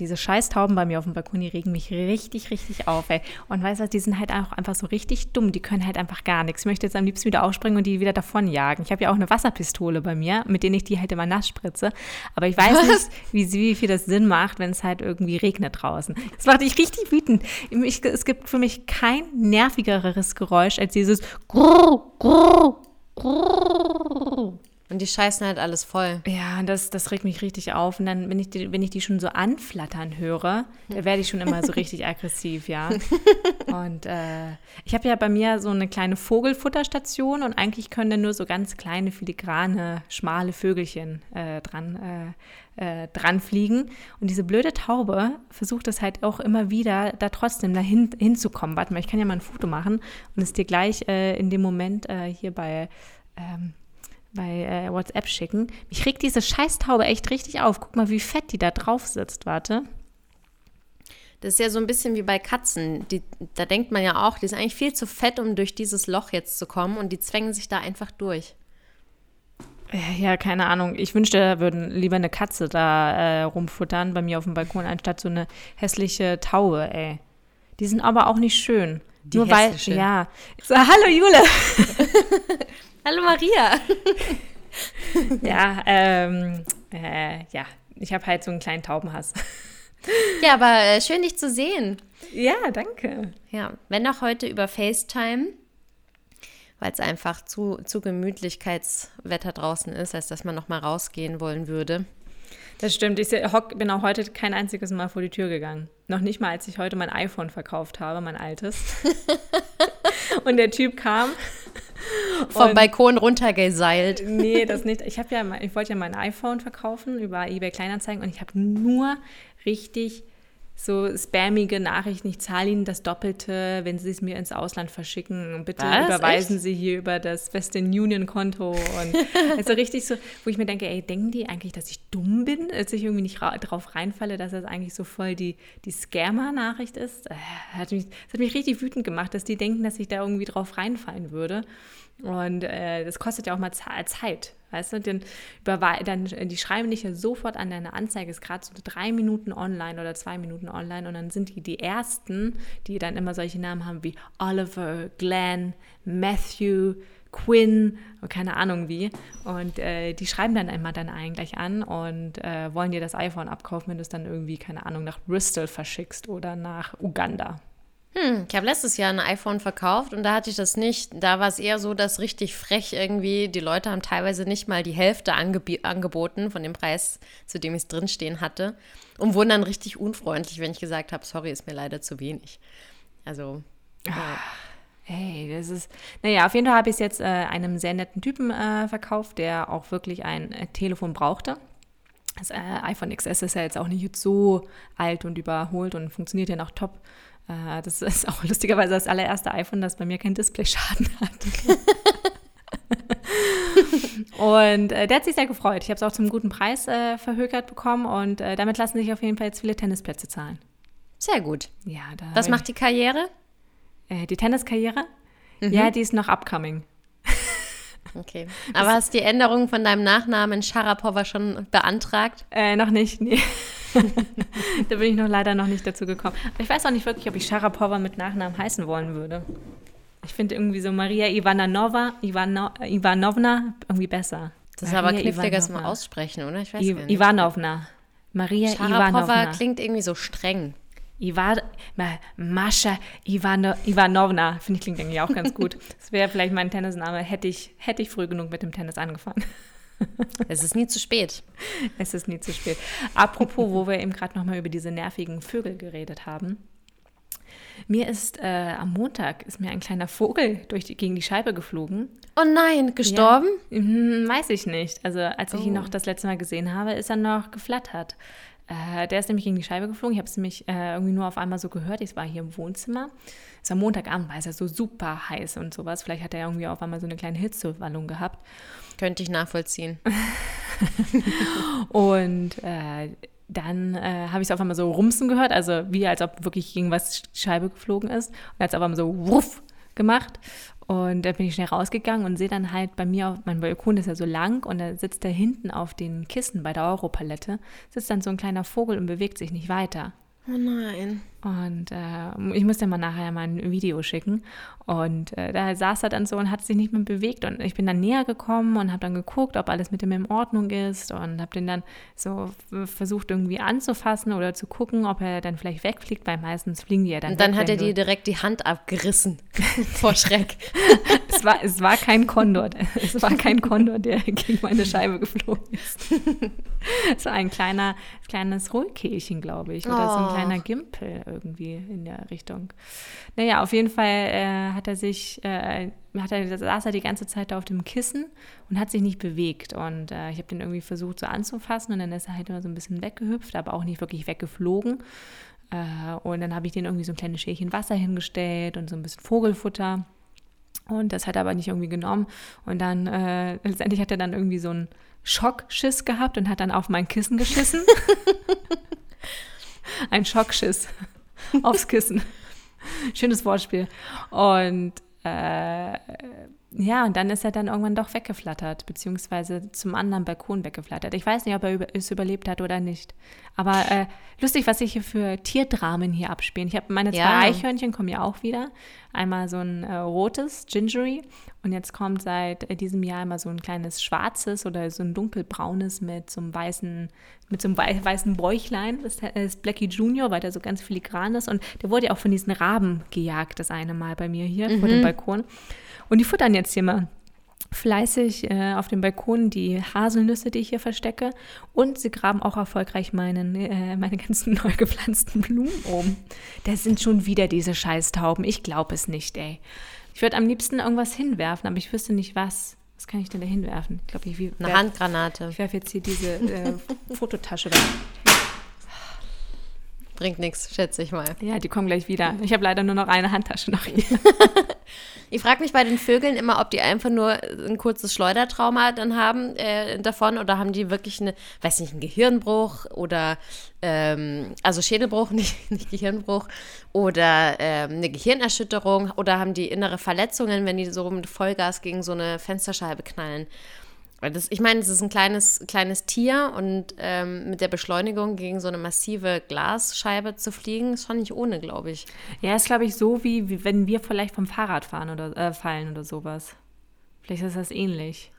Diese Scheißtauben bei mir auf dem Balkon, die regen mich richtig, richtig auf, ey. Und weißt du, die sind halt auch einfach so richtig dumm. Die können halt einfach gar nichts. Ich möchte jetzt am liebsten wieder aufspringen und die wieder davon jagen. Ich habe ja auch eine Wasserpistole bei mir, mit der ich die halt immer nass spritze. Aber ich weiß nicht, wie, wie viel das Sinn macht, wenn es halt irgendwie regnet draußen. Das macht dich richtig wütend. Ich, es gibt für mich kein nervigeres Geräusch als dieses Grrr, Grrr, Grrr. Und die scheißen halt alles voll. Ja, das, das regt mich richtig auf. Und dann, wenn ich die, wenn ich die schon so anflattern höre, da werde ich schon immer so richtig aggressiv, ja. Und äh, ich habe ja bei mir so eine kleine Vogelfutterstation und eigentlich können da nur so ganz kleine, filigrane, schmale Vögelchen äh, dran, äh, äh, dran fliegen. Und diese blöde Taube versucht das halt auch immer wieder, da trotzdem dahin hinzukommen. Warte mal, ich kann ja mal ein Foto machen und es dir gleich äh, in dem Moment äh, hier bei ähm, bei äh, WhatsApp schicken. Mich regt diese Scheißtaube echt richtig auf. Guck mal, wie fett die da drauf sitzt. Warte. Das ist ja so ein bisschen wie bei Katzen. Die, da denkt man ja auch, die ist eigentlich viel zu fett, um durch dieses Loch jetzt zu kommen und die zwängen sich da einfach durch. Ja, keine Ahnung. Ich wünschte, da würden lieber eine Katze da äh, rumfuttern bei mir auf dem Balkon, anstatt so eine hässliche Taube, ey. Die sind aber auch nicht schön. Die Nur hässliche. weil, ja. So, hallo Jule. Hallo Maria. ja, ähm, äh, ja, ich habe halt so einen kleinen Taubenhass. ja, aber äh, schön dich zu sehen. Ja, danke. Ja, wenn auch heute über FaceTime, weil es einfach zu, zu Gemütlichkeitswetter draußen ist, als dass man noch mal rausgehen wollen würde. Das stimmt. Ich bin auch heute kein einziges Mal vor die Tür gegangen. Noch nicht mal, als ich heute mein iPhone verkauft habe, mein altes. Und der Typ kam vom Balkon runtergeseilt. Nee, das nicht. Ich habe ja, ich wollte ja mein iPhone verkaufen über eBay Kleinanzeigen und ich habe nur richtig so spammige Nachrichten, ich zahle Ihnen das Doppelte, wenn Sie es mir ins Ausland verschicken. Und bitte Was? überweisen Echt? Sie hier über das Western Union Konto. Und also richtig so, wo ich mir denke, ey, denken die eigentlich, dass ich dumm bin, als ich irgendwie nicht drauf reinfalle, dass das eigentlich so voll die, die Scammer-Nachricht ist? Äh, hat mich, das hat mich richtig wütend gemacht, dass die denken, dass ich da irgendwie drauf reinfallen würde. Und äh, das kostet ja auch mal Zeit. Weißt du, dann, dann, die schreiben dich ja sofort an, deine Anzeige ist gerade so drei Minuten online oder zwei Minuten online und dann sind die die Ersten, die dann immer solche Namen haben wie Oliver, Glenn, Matthew, Quinn, keine Ahnung wie. Und äh, die schreiben dann immer dann eigentlich an und äh, wollen dir das iPhone abkaufen, wenn du es dann irgendwie, keine Ahnung, nach Bristol verschickst oder nach Uganda. Hm, ich habe letztes Jahr ein iPhone verkauft und da hatte ich das nicht. Da war es eher so, dass richtig frech irgendwie, die Leute haben teilweise nicht mal die Hälfte angeb angeboten von dem Preis, zu dem ich es drinstehen hatte. Und wurden dann richtig unfreundlich, wenn ich gesagt habe, sorry, ist mir leider zu wenig. Also. Ja. Hey, das ist. Naja, auf jeden Fall habe ich es jetzt äh, einem sehr netten Typen äh, verkauft, der auch wirklich ein äh, Telefon brauchte. Das äh, iPhone XS ist ja jetzt auch nicht so alt und überholt und funktioniert ja noch top. Äh, das ist auch lustigerweise das allererste iPhone, das bei mir keinen Displayschaden hat. und äh, der hat sich sehr gefreut. Ich habe es auch zum guten Preis äh, verhökert bekommen und äh, damit lassen sich auf jeden Fall jetzt viele Tennisplätze zahlen. Sehr gut. Ja, Was macht die Karriere? Äh, die Tenniskarriere? Mhm. Ja, die ist noch upcoming. Okay. Aber das, hast du die Änderung von deinem Nachnamen Sharapova schon beantragt? Äh, noch nicht, nee. da bin ich noch leider noch nicht dazu gekommen. Aber ich weiß auch nicht wirklich, ob ich Sharapova mit Nachnamen heißen wollen würde. Ich finde irgendwie so Maria Ivanova, Ivano, Ivanovna irgendwie besser. Das ist aber kniffliger zum Aussprechen, oder? Ich weiß I nicht. Ivanovna. Maria Sharapova Ivanovna. klingt irgendwie so streng. Ivan, Mascha Ivano, Ivanovna, finde ich klingt irgendwie auch ganz gut. Das wäre vielleicht mein Tennisname, hätte ich, hätte ich früh genug mit dem Tennis angefangen. Es ist nie zu spät. Es ist nie zu spät. Apropos, wo wir eben gerade nochmal über diese nervigen Vögel geredet haben. Mir ist äh, am Montag ist mir ein kleiner Vogel durch die, gegen die Scheibe geflogen. Oh nein, gestorben? Ja, hm, weiß ich nicht. Also als ich oh. ihn noch das letzte Mal gesehen habe, ist er noch geflattert. Äh, der ist nämlich gegen die Scheibe geflogen. Ich habe es nämlich äh, irgendwie nur auf einmal so gehört. Ich war hier im Wohnzimmer. Es war Montagabend, war es ja so super heiß und sowas. Vielleicht hat er irgendwie auf einmal so eine kleine Hitzewallung gehabt. Könnte ich nachvollziehen. und äh, dann äh, habe ich es auf einmal so rumsen gehört, also wie als ob wirklich gegen was Scheibe geflogen ist. Und als auf einmal so wuff gemacht. Und da bin ich schnell rausgegangen und sehe dann halt bei mir, auf, mein Balkon ist ja so lang und da sitzt da hinten auf den Kissen bei der Europalette, sitzt dann so ein kleiner Vogel und bewegt sich nicht weiter. Oh nein. Und äh, ich muss dir mal nachher mal ein Video schicken. Und äh, da saß er dann so und hat sich nicht mehr bewegt. Und ich bin dann näher gekommen und habe dann geguckt, ob alles mit ihm in Ordnung ist. Und habe den dann so versucht irgendwie anzufassen oder zu gucken, ob er dann vielleicht wegfliegt, weil meistens fliegen die ja dann Und dann weg, hat er dir direkt die Hand abgerissen vor Schreck. es, war, es war kein Kondor. Es war kein Kondor, der gegen meine Scheibe geflogen ist. es war ein kleiner, kleines Rotkehlchen, glaube ich. Oder so ein Oh. kleiner Gimpel irgendwie in der Richtung. Naja, auf jeden Fall äh, hat er sich, äh, hat er, saß er die ganze Zeit da auf dem Kissen und hat sich nicht bewegt. Und äh, ich habe den irgendwie versucht so anzufassen und dann ist er halt immer so ein bisschen weggehüpft, aber auch nicht wirklich weggeflogen. Äh, und dann habe ich den irgendwie so ein kleines Schälchen Wasser hingestellt und so ein bisschen Vogelfutter. Und das hat er aber nicht irgendwie genommen. Und dann, äh, letztendlich hat er dann irgendwie so einen Schockschiss gehabt und hat dann auf mein Kissen geschissen. Ein Schockschiss aufs Kissen. Schönes Wortspiel. Und äh, ja, und dann ist er dann irgendwann doch weggeflattert, beziehungsweise zum anderen Balkon weggeflattert. Ich weiß nicht, ob er über, es überlebt hat oder nicht. Aber äh, lustig, was sich hier für Tierdramen hier abspielen. Ich habe meine zwei Ja. Eichhörnchen kommen ja auch wieder. Einmal so ein äh, rotes, Gingery. Und jetzt kommt seit äh, diesem Jahr immer so ein kleines schwarzes oder so ein dunkelbraunes mit so einem weißen, mit so einem wei weißen Bäuchlein. Das ist Blackie Junior, weil der so ganz filigran ist. Und der wurde ja auch von diesen Raben gejagt, das eine Mal bei mir hier vor dem Balkon. Und die futtern jetzt hier mal fleißig äh, auf dem Balkon die Haselnüsse, die ich hier verstecke. Und sie graben auch erfolgreich meinen, äh, meine ganzen neu gepflanzten Blumen um. Da sind schon wieder diese Scheißtauben. Ich glaube es nicht, ey. Ich würde am liebsten irgendwas hinwerfen, aber ich wüsste nicht was. Was kann ich denn da hinwerfen? Ich glaube, ich, wie- Eine werf- Handgranate. ich werfe jetzt hier diese äh, Fototasche weg. Bringt nichts, schätze ich mal. Ja, die kommen gleich wieder. Ich habe leider nur noch eine Handtasche noch hier. Ich frage mich bei den Vögeln immer, ob die einfach nur ein kurzes Schleudertrauma dann haben äh, davon oder haben die wirklich eine, weiß nicht, einen Gehirnbruch oder ähm, also Schädelbruch, nicht, nicht Gehirnbruch oder ähm, eine Gehirnerschütterung oder haben die innere Verletzungen, wenn die so mit Vollgas gegen so eine Fensterscheibe knallen. Weil das, ich meine, es ist ein kleines, kleines Tier und ähm, mit der Beschleunigung gegen so eine massive Glasscheibe zu fliegen, ist schon nicht ohne, glaube ich. Ja, ist, glaube ich, so, wie, wie wenn wir vielleicht vom Fahrrad fahren oder äh, fallen oder sowas. Vielleicht ist das ähnlich.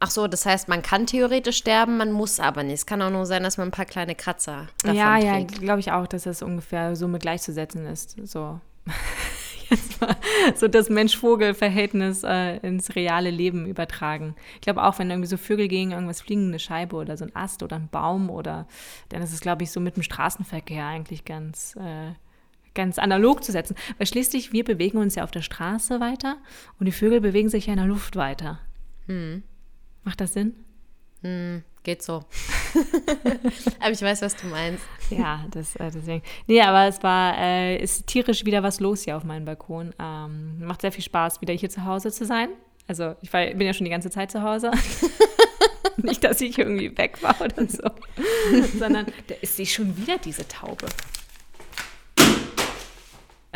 Ach so, das heißt, man kann theoretisch sterben, man muss aber nicht. Es kann auch nur sein, dass man ein paar kleine Kratzer davon ja, ja, trägt. glaube ich auch, dass das ungefähr so mit gleichzusetzen ist. So. Jetzt mal so das Mensch-Vogel-Verhältnis äh, ins reale Leben übertragen. Ich glaube auch, wenn irgendwie so Vögel gegen irgendwas fliegen, eine Scheibe oder so ein Ast oder ein Baum oder dann ist es, glaube ich, so mit dem Straßenverkehr eigentlich ganz, äh, ganz analog zu setzen. Weil schließlich, wir bewegen uns ja auf der Straße weiter und die Vögel bewegen sich ja in der Luft weiter. Macht das Sinn? Geht so. aber ich weiß, was du meinst. Ja, das, äh, deswegen. Nee, aber es war, äh, ist tierisch wieder was los hier auf meinem Balkon. Ähm, macht sehr viel Spaß, wieder hier zu Hause zu sein. Also ich war, bin ja schon die ganze Zeit zu Hause. Nicht, dass ich irgendwie weg war oder so, sondern da ist sie schon wieder, diese Taube.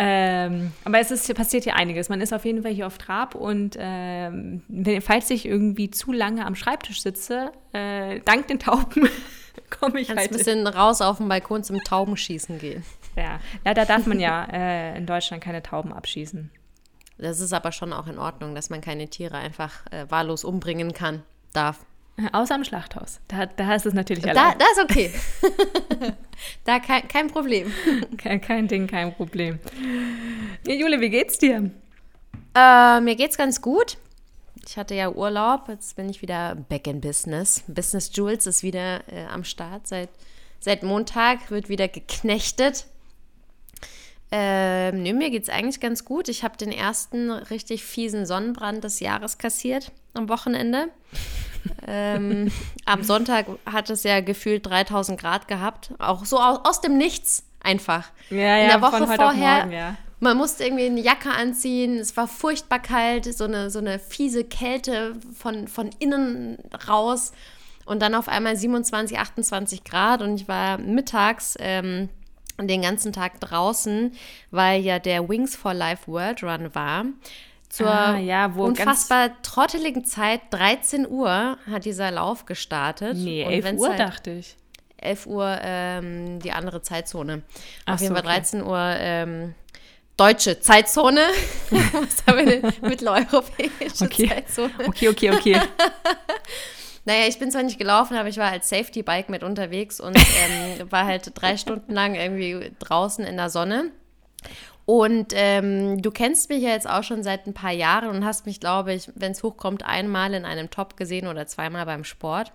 Ähm, aber es ist, passiert hier einiges. Man ist auf jeden Fall hier auf Trab und ähm, falls ich irgendwie zu lange am Schreibtisch sitze, äh, dank den Tauben komme ich Kannst halt ein bisschen raus auf den Balkon zum Taubenschießen gehen. ja, leider darf man ja äh, in Deutschland keine Tauben abschießen. Das ist aber schon auch in Ordnung, dass man keine Tiere einfach äh, wahllos umbringen kann, darf. Außer im Schlachthaus. Da, da ist es natürlich Da, erlaubt. da ist okay. da kein, kein Problem. Kein, kein Ding, kein Problem. Ja, Jule, wie geht's dir? Äh, mir geht's ganz gut. Ich hatte ja Urlaub, jetzt bin ich wieder back in business. Business Jules ist wieder äh, am Start. Seit, seit Montag wird wieder geknechtet. Ähm, nö, mir geht's eigentlich ganz gut. Ich habe den ersten richtig fiesen Sonnenbrand des Jahres kassiert am Wochenende. Ähm, am Sonntag hat es ja gefühlt 3000 Grad gehabt. Auch so aus, aus dem Nichts einfach. Ja, In der Woche von heute auf vorher, morgen, ja. man musste irgendwie eine Jacke anziehen, es war furchtbar kalt, so eine, so eine fiese Kälte von, von innen raus und dann auf einmal 27, 28 Grad und ich war mittags ähm, den ganzen Tag draußen, weil ja der Wings for Life World Run war. Zur Ah, ja, unfassbar trotteligen Zeit, 13 Uhr, hat dieser Lauf gestartet. Nee, Und 11 wenn's Uhr halt- dachte ich. 11 Uhr ähm, die andere Zeitzone. Ach Auf jeden so, Fall okay. 13 Uhr ähm, deutsche Zeitzone. Was haben wir denn? Mitteleuropäische Okay. Zeitzone. Okay, okay, okay. Naja, ich bin zwar nicht gelaufen, aber ich war als Safety-Bike mit unterwegs und ähm, war halt drei Stunden lang irgendwie draußen in der Sonne. Und ähm, du kennst mich ja jetzt auch schon seit ein paar Jahren und hast mich, glaube ich, wenn es hochkommt, einmal in einem Top gesehen oder zweimal beim Sport.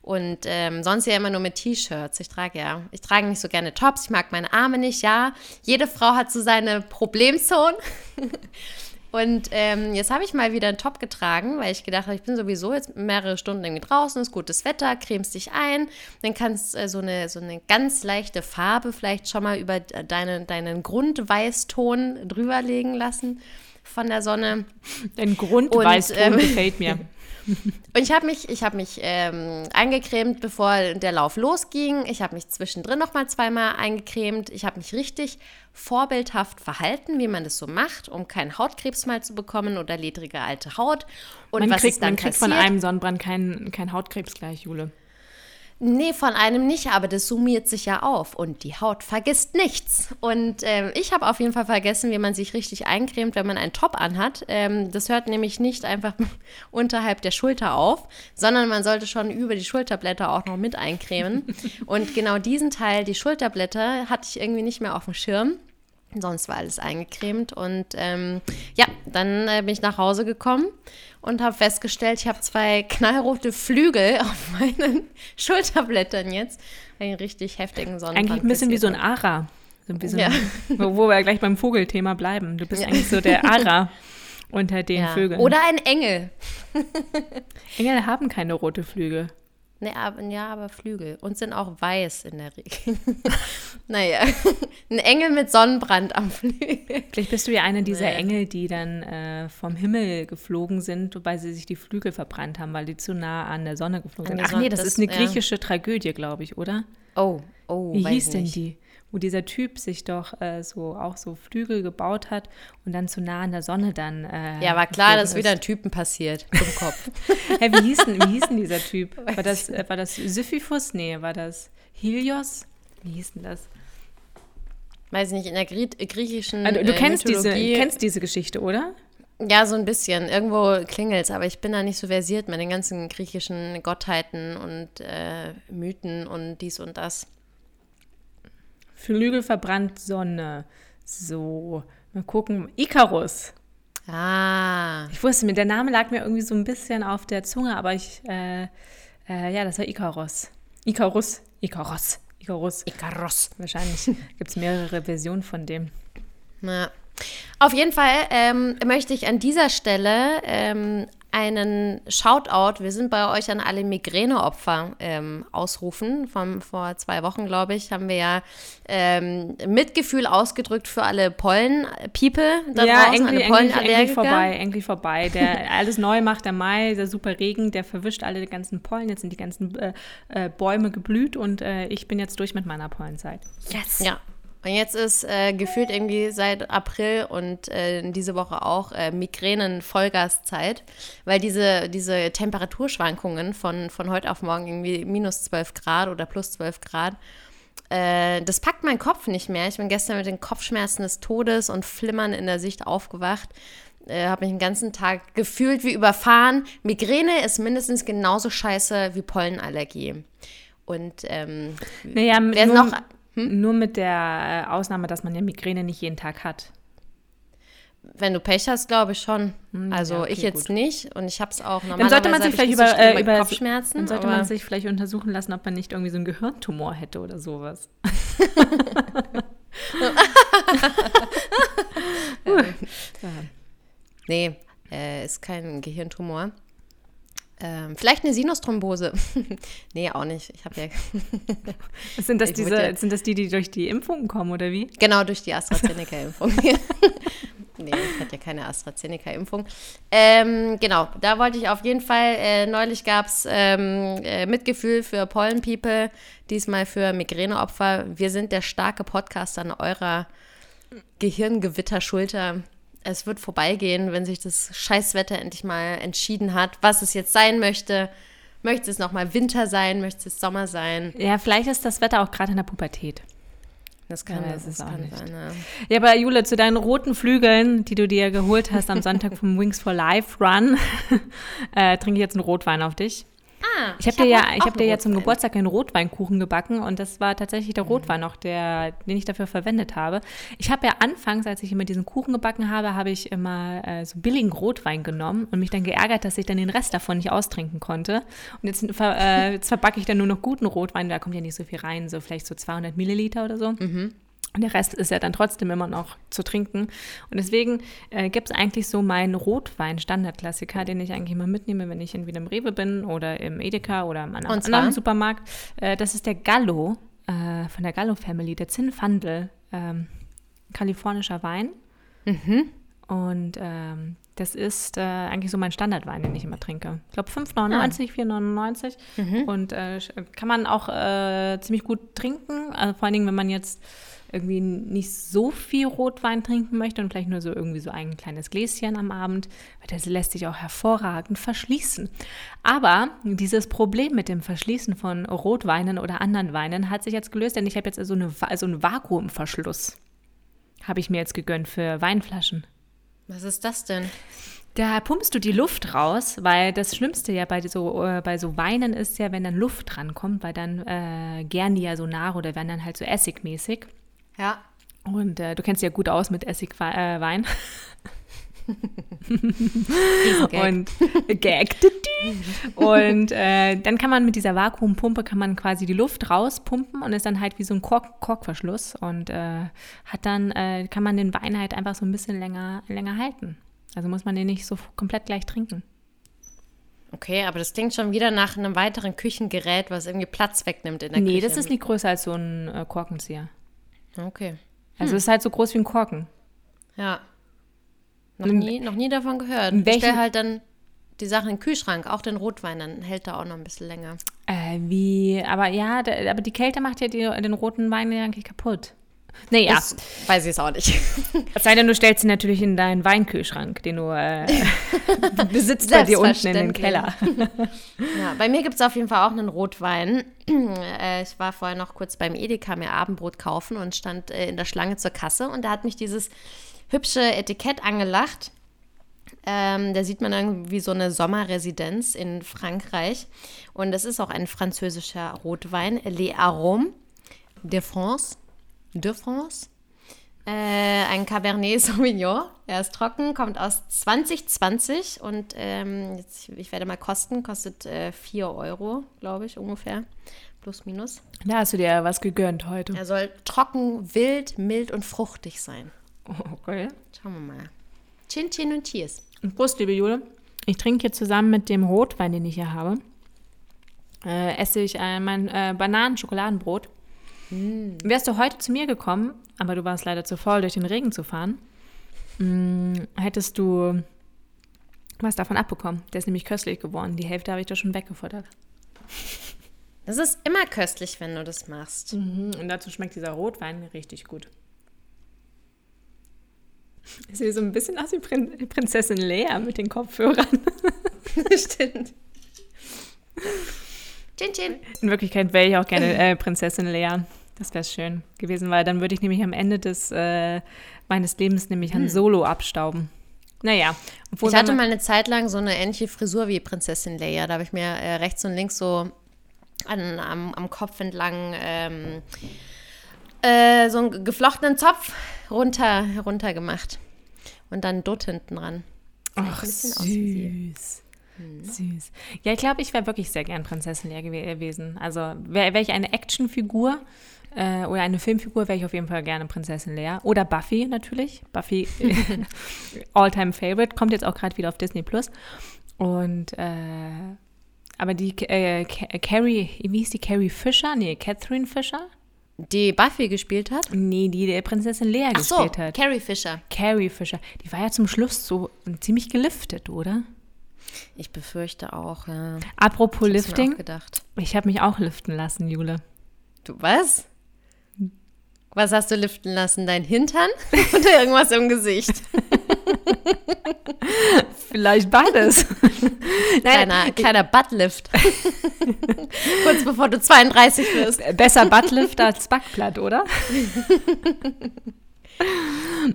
Und ähm, sonst ja immer nur mit T-Shirts. Ich trage ja, ich trage nicht so gerne Tops, ich mag meine Arme nicht, ja. Jede Frau hat so seine Problemzonen. Und ähm, jetzt habe ich mal wieder einen Top getragen, weil ich gedacht habe, ich bin sowieso jetzt mehrere Stunden irgendwie draußen, ist gutes Wetter, cremst dich ein, dann kannst äh, so, eine, so eine ganz leichte Farbe vielleicht schon mal über deine, deinen Grundweißton drüberlegen lassen von der Sonne. Dein Grundweißton ähm, gefällt mir. Und ich habe mich, ich habe mich ähm, eingecremt, bevor der Lauf losging. Ich habe mich zwischendrin noch mal zweimal eingecremt. Ich habe mich richtig vorbildhaft verhalten, wie man das so macht, um keinen Hautkrebs mal zu bekommen oder ledrige alte Haut. Und Man was kriegt, ist dann man kriegt von passiert? einem Sonnenbrand keinen kein Hautkrebs gleich, Jule. Nee, von einem nicht, aber das summiert sich ja auf und die Haut vergisst nichts. Und ähm, ich habe auf jeden Fall vergessen, wie man sich richtig eincremt, wenn man einen Top anhat. Ähm, das hört nämlich nicht einfach unterhalb der Schulter auf, sondern man sollte schon über die Schulterblätter auch noch mit eincremen. und genau diesen Teil, die Schulterblätter, hatte ich irgendwie nicht mehr auf dem Schirm. Sonst war alles eingecremt und ähm, ja, dann äh, bin ich nach Hause gekommen und habe festgestellt, ich habe zwei knallrote Flügel auf meinen Schulterblättern jetzt. Einen richtig heftigen Sonnenbrand. Eigentlich ein bisschen wie so ein. Ara. So wie so Ja. ein, wo, wo wir gleich beim Vogelthema bleiben. Du bist eigentlich so der Ara unter den ja. Vögeln. Oder ein Engel. Engel haben keine rote Flügel. Nee, aber, ja, aber Flügel. Und sind auch weiß in der Regel. naja, ein Engel mit Sonnenbrand am Flügel. Vielleicht bist du ja einer dieser. Engel, die dann äh, vom Himmel geflogen sind, wobei sie sich die Flügel verbrannt haben, weil die zu nah an der Sonne geflogen An sind. Ach Sonne, nee, das, das- ist eine ja. griechische Tragödie, glaube ich, oder? Oh, oh, Wie hieß denn die? Wo dieser Typ sich doch äh, so auch so Flügel gebaut hat und dann zu nah an der Sonne dann. Äh, Ja, war klar, dass wieder ein Typen passiert. Im Kopf. Hä, wie, hieß denn, wie hieß denn dieser Typ? War das, äh, war das Sisyphus? Nee, war das Helios? Wie hieß denn das? weiß nicht, in der Grie griechischen Also, du äh, kennst, diese, kennst diese Geschichte, oder? Ja, so ein bisschen. Irgendwo klingelt's, aber ich bin da nicht so versiert mit den ganzen griechischen Gottheiten und äh, Mythen und dies und das. Flügel verbrannt Sonne. So, mal gucken. Icarus. Ah, Ich wusste, mir der Name lag mir irgendwie so ein bisschen auf der Zunge, aber ich, äh, äh, ja, das war Icarus. Icarus. Icarus. Icarus. Ikaros. Wahrscheinlich gibt es mehrere Versionen von dem. Ja. Auf jeden Fall ähm, möchte ich an dieser Stelle ähm, einen Shoutout, wir sind bei euch an alle Migräneopfer ähm, ausrufen. Von vor zwei Wochen, glaube ich, haben wir ja ähm, Mitgefühl ausgedrückt für alle Pollen-People da ja, draußen, alle Pollenallergiker. vorbei, endlich vorbei. Der alles neu macht, der Mai, der super Regen, der verwischt alle ganzen Pollen. Jetzt sind die ganzen äh, äh, Bäume geblüht und äh, ich bin jetzt durch mit meiner Pollenzeit. Yes! Ja. Und jetzt ist äh, gefühlt irgendwie seit April und äh, diese Woche auch äh, Migränen-Vollgaszeit, weil diese, diese Temperaturschwankungen von, von heute auf morgen irgendwie minus 12 Grad oder plus 12 Grad, äh, das packt mein Kopf nicht mehr. Ich bin gestern mit den Kopfschmerzen des Todes und Flimmern in der Sicht aufgewacht. Äh, habe mich den ganzen Tag gefühlt wie überfahren. Migräne ist mindestens genauso scheiße wie Pollenallergie. Und ähm, Naja, wer nur, noch nur mit der äh, Ausnahme, dass man ja Migräne nicht jeden Tag hat. Wenn du Pech hast, glaube ich schon. Also ja, okay, ich jetzt gut. nicht und ich habe es auch Dann sollte man normalerweise sich vielleicht nicht so über, äh, über Kopfschmerzen. dann sollte man sich vielleicht untersuchen lassen, ob man nicht irgendwie so einen Gehirntumor hätte oder sowas. nee, äh, ist kein Gehirntumor. Ähm, vielleicht eine Sinusthrombose. nee, auch nicht. Ich habe ja Sind das, diese, ja- sind das die, die durch die Impfungen kommen oder wie? genau durch die AstraZeneca-Impfung. nee, ich hatte ja keine AstraZeneca-Impfung. Ähm, genau, da wollte ich auf jeden Fall, äh, neulich gab es ähm, äh, Mitgefühl für Pollen-People, diesmal für Migräneopfer. Wir sind der starke Podcast an eurer Gehirngewitterschulter. Es wird vorbeigehen, wenn sich das Scheißwetter endlich mal entschieden hat, was es jetzt sein möchte. Möchte es nochmal Winter sein? Möchte es Sommer sein? Ja, vielleicht ist das Wetter auch gerade in der Pubertät. Das kann, Ja, das das kann nicht. sein. Ja. Ja, aber Jule, zu deinen roten Flügeln, die du dir geholt hast am Sonntag vom Wings for Life Run, äh, trinke ich jetzt einen Rotwein auf dich. Ah, Ich habe dir ja, ich hab dir ja zum. Geburtstag einen Rotweinkuchen gebacken und das war tatsächlich der Rotwein auch, der, den ich dafür verwendet habe. Ich habe ja anfangs, als ich immer diesen Kuchen gebacken habe, habe ich immer äh, so billigen Rotwein genommen und mich dann geärgert, dass ich dann den Rest davon nicht austrinken konnte. Und jetzt, äh, jetzt verbacke ich dann nur noch guten Rotwein, da kommt ja nicht so viel rein, so vielleicht so 200 Milliliter oder so. Und der Rest ist ja dann trotzdem immer noch zu trinken. Und deswegen äh, gibt es eigentlich so meinen Rotwein-Standardklassiker, den ich eigentlich immer mitnehme, wenn ich entweder im Rewe bin oder im Edeka oder in einem anderen Supermarkt. Äh, das ist der Gallo äh, von der Gallo Family, der Zinfandel, ähm, kalifornischer Wein. Und ähm, das ist äh, eigentlich so mein Standardwein, den ich immer trinke. Ich glaube 5,99, 4,99. Und äh, kann man auch äh, ziemlich gut trinken. Also vor allen Dingen, wenn man jetzt irgendwie nicht so viel Rotwein trinken möchte und vielleicht nur so irgendwie so ein kleines Gläschen am Abend, weil das lässt sich auch hervorragend verschließen. Aber dieses Problem mit dem Verschließen von Rotweinen oder anderen Weinen hat sich jetzt gelöst, denn ich habe jetzt so, eine, so einen Vakuumverschluss. Habe ich mir jetzt gegönnt für Weinflaschen. Was ist das denn? Da pumpst du die Luft raus, weil das Schlimmste ja bei so, äh, bei so Weinen ist ja, wenn dann Luft drankommt, weil dann äh, gären die ja so nach oder werden dann halt so essigmäßig. Ja. Und äh, du kennst ja gut aus mit Essigwein. Äh. Und Gag. Und äh, dann kann man mit dieser Vakuumpumpe kann man quasi die Luft rauspumpen und ist dann halt wie so ein Kork Korkverschluss und äh, hat dann äh, kann man den Wein halt einfach so ein bisschen länger länger halten. Also muss man den nicht so komplett gleich trinken. Okay, aber das klingt schon wieder nach einem weiteren Küchengerät, was irgendwie Platz wegnimmt in der Nee, Küche. das ist nicht größer als so ein äh, Korkenzieher. Okay. Also es ist halt so groß wie ein Korken. Ja. Noch nie, noch nie davon gehört. Ich welchen- stell halt dann die Sachen in den Kühlschrank, auch den Rotwein, dann hält er auch noch ein bisschen länger. Äh, wie, aber ja, da, aber die Kälte macht ja die, den roten Wein ja eigentlich kaputt. Naja, Das weiß ich es auch nicht. es sei denn, du stellst ihn natürlich in deinen Weinkühlschrank, den du äh, besitzt bei dir unten in den Keller. Ja, bei mir gibt es auf jeden Fall auch einen Rotwein. Äh, ich war vorher noch kurz beim Edeka mir Abendbrot kaufen und stand äh, in der Schlange zur Kasse und da hat mich dieses hübsche Etikett angelacht. Ähm, da sieht man irgendwie so eine Sommerresidenz in Frankreich. Und das ist auch ein französischer Rotwein, Les Arômes de France. De France. Äh, ein Cabernet Sauvignon. Er ist trocken, kommt aus 2020 und ähm, jetzt, ich werde mal kosten, kostet äh, 4 Euro, glaube ich, ungefähr. Plus, minus. Da hast du dir was gegönnt heute. Er soll trocken, wild, mild und fruchtig sein. Okay. Schauen wir mal. Chin Chin und Cheers. Und Prost, liebe Jule. Ich trinke hier zusammen mit dem Rotwein, den ich hier habe, äh, esse ich äh, mein äh, Bananen-Schokoladenbrot. Wärst du heute zu mir gekommen, aber du warst leider zu faul, durch den Regen zu fahren, mh, hättest du was davon abbekommen. Der ist nämlich köstlich geworden. Die Hälfte habe ich da schon weggefuttert. Das ist immer köstlich, wenn du das machst. Und dazu schmeckt dieser Rotwein richtig gut. Ich sehe so ein bisschen aus wie Prin Prinzessin Lea mit den Kopfhörern. Stimmt. Chin Chin. In Wirklichkeit wäre ich auch gerne äh, Prinzessin Lea. Das wäre schön gewesen, weil dann würde ich nämlich am Ende des äh, meines Lebens nämlich Han Solo abstauben. Naja, Ich hatte mal eine Zeit lang so eine ähnliche Frisur wie Prinzessin Leia. Da habe ich mir äh, rechts und links so an, am, am Kopf entlang ähm, äh, so einen geflochtenen Zopf runter, runter gemacht. Und dann dort hinten dran. Ach, ein wie süß. Ja, ich glaube, ich wäre wirklich sehr gern Prinzessin Lea gew gewesen. Also wäre wär ich eine Actionfigur äh, oder eine Filmfigur, wäre ich auf jeden Fall gerne Prinzessin Lea. Oder Buffy natürlich. Buffy, all-time favorite, kommt jetzt auch gerade wieder auf Disney Plus. Und äh, aber die äh, Ca- Carrie, wie hieß die Carrie Fisher? Nee, Catherine Fisher? Die Buffy gespielt hat. Nee, die der Prinzessin Lea Ach so, gespielt hat. Carrie Fisher. Carrie Fisher. Die war ja zum Schluss so ziemlich geliftet, oder? Ich befürchte auch, ja. Apropos mir Lifting, ich habe mich auch liften lassen, Jule. Du was? Was hast du liften lassen? Dein Hintern oder irgendwas im Gesicht? Vielleicht beides. kleiner, kleiner Buttlift. Kurz bevor du 32 wirst. Besser Buttlift als Backblatt, oder?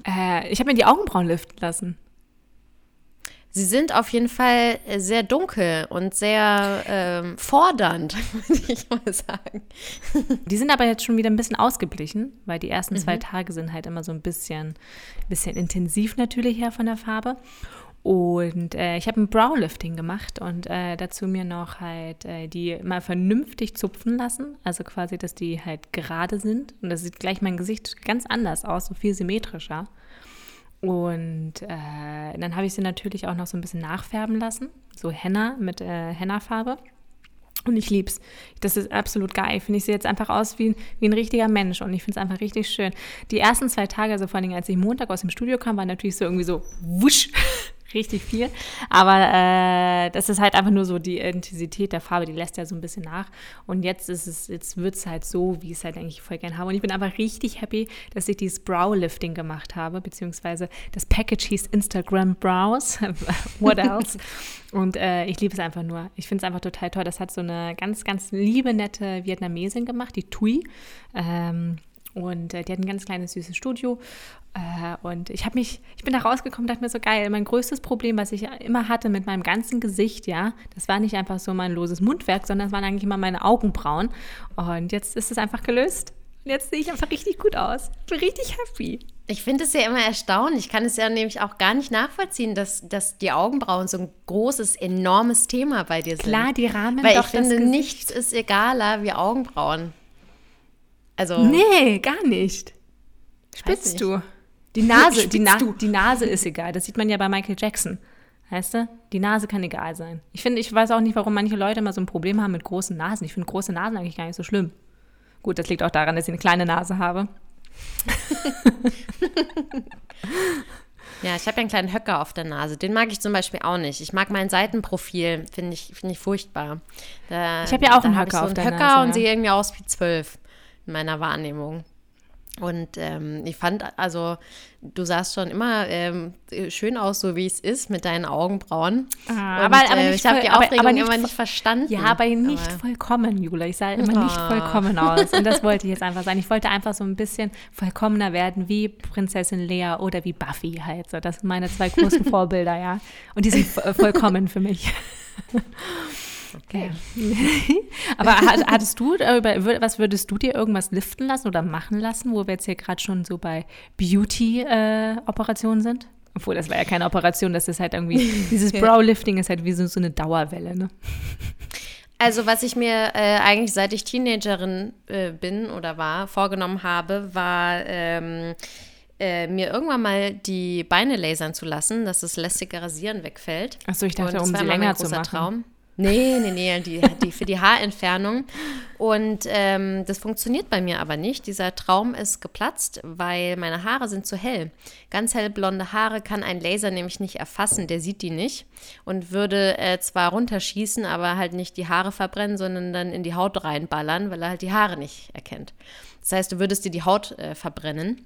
äh, ich habe mir die Augenbrauen liften lassen. Sie sind auf jeden Fall sehr dunkel und sehr ähm, fordernd, würde ich mal sagen. Die sind aber jetzt schon wieder ein bisschen ausgeblichen, weil die ersten mhm. zwei Tage sind halt immer so ein bisschen, bisschen intensiv natürlich her von der Farbe. Und äh, ich habe ein Browlifting gemacht und äh, dazu mir noch halt äh, die mal vernünftig zupfen lassen. Also quasi, dass die halt gerade sind. Und das sieht gleich mein Gesicht ganz anders aus, so viel symmetrischer. Und äh, dann habe ich sie natürlich auch noch so ein bisschen nachfärben lassen. So Henna mit äh, Henna-Farbe. Und ich lieb's. Das ist absolut geil. Finde ich sehe jetzt einfach aus wie wie ein richtiger Mensch und ich finde es einfach richtig schön. Die ersten zwei Tage, also vor allen Dingen, als ich Montag aus dem Studio kam, war natürlich so irgendwie so wusch richtig viel. Aber äh, das ist halt einfach nur so die Intensität der Farbe, die lässt ja so ein bisschen nach. Und jetzt ist es, jetzt wird es halt so, wie ich es halt eigentlich voll gerne habe. Und ich bin einfach richtig happy, dass ich dieses Brow-Lifting gemacht habe, beziehungsweise das Package hieß Instagram Brows. What else? Und äh, ich liebe es einfach nur. Ich finde es einfach total toll. Das hat so eine ganz, ganz liebe, nette Vietnamesin gemacht, die Tui. Ähm, und äh, die hat ein ganz kleines, süßes Studio. Äh, und ich habe mich, ich bin da rausgekommen, dachte mir so geil. Mein größtes Problem, was ich immer hatte mit meinem ganzen Gesicht, ja, das war nicht einfach so mein loses Mundwerk, sondern es waren eigentlich immer meine Augenbrauen. Und jetzt ist es einfach gelöst. Und jetzt sehe ich einfach richtig gut aus. Ich bin richtig happy. Ich finde es ja immer erstaunlich. Ich kann es ja nämlich auch gar nicht nachvollziehen, dass, dass die Augenbrauen so ein großes, enormes Thema bei dir sind. Klar, die Rahmen Weil ich finde, nichts ist egaler wie Augenbrauen. Also. Nee, gar nicht. Spitzt du. Die Nase, die, Na du. die Nase ist egal. Das sieht man ja bei Michael Jackson. Weißt du? Die Nase kann egal sein. Ich finde, ich weiß auch nicht, warum manche Leute immer so ein Problem haben mit großen Nasen. Ich finde große Nasen eigentlich gar nicht so schlimm. Gut, das liegt auch daran, dass ich eine kleine Nase habe. ja, ich habe ja einen kleinen Höcker auf der Nase. Den mag ich zum Beispiel auch nicht. Ich mag mein Seitenprofil, finde ich, find ich furchtbar. Da, ich habe ja auch einen Höcker so auf der Höcker Nase. und ja. sehe irgendwie aus wie zwölf in meiner Wahrnehmung. Und ähm, ich fand, also du sahst schon immer ähm, schön aus, so wie es ist, mit deinen Augenbrauen. Ah, und, aber, aber äh, ich habe die Aufregung aber, aber immer nicht verstanden. Ja, aber nicht aber. vollkommen, Jula. Ich sah immer oh. nicht vollkommen aus. Und das wollte ich jetzt einfach sein. Ich wollte einfach so ein bisschen vollkommener werden, wie Prinzessin Lea oder wie Buffy halt. So, das sind meine zwei großen Vorbilder, ja. Und die sind vollkommen für mich. Okay. Aber hattest du, was würdest du dir irgendwas liften lassen oder machen lassen, wo wir jetzt hier gerade schon so bei Beauty-Operationen äh, sind? Obwohl, das war ja keine Operation, das ist halt irgendwie, dieses Brow-Lifting ist halt wie so, so eine Dauerwelle, ne? Also was ich mir äh, eigentlich seit ich Teenagerin äh, bin oder war, vorgenommen habe, war ähm, äh, mir irgendwann mal die Beine lasern zu lassen, dass das lästige Rasieren wegfällt. Achso, ich dachte, um sie länger zu machen. Traum. Nee, nee, nee, die, die, für die Haarentfernung. Und ähm, das funktioniert bei mir aber nicht. Dieser Traum ist geplatzt, weil meine Haare sind zu hell. Ganz hellblonde Haare kann ein Laser nämlich nicht erfassen, der sieht die nicht und würde äh, zwar runterschießen, aber halt nicht die Haare verbrennen, sondern dann in die Haut reinballern, weil er halt die Haare nicht erkennt. Das heißt, du würdest dir die Haut äh, verbrennen.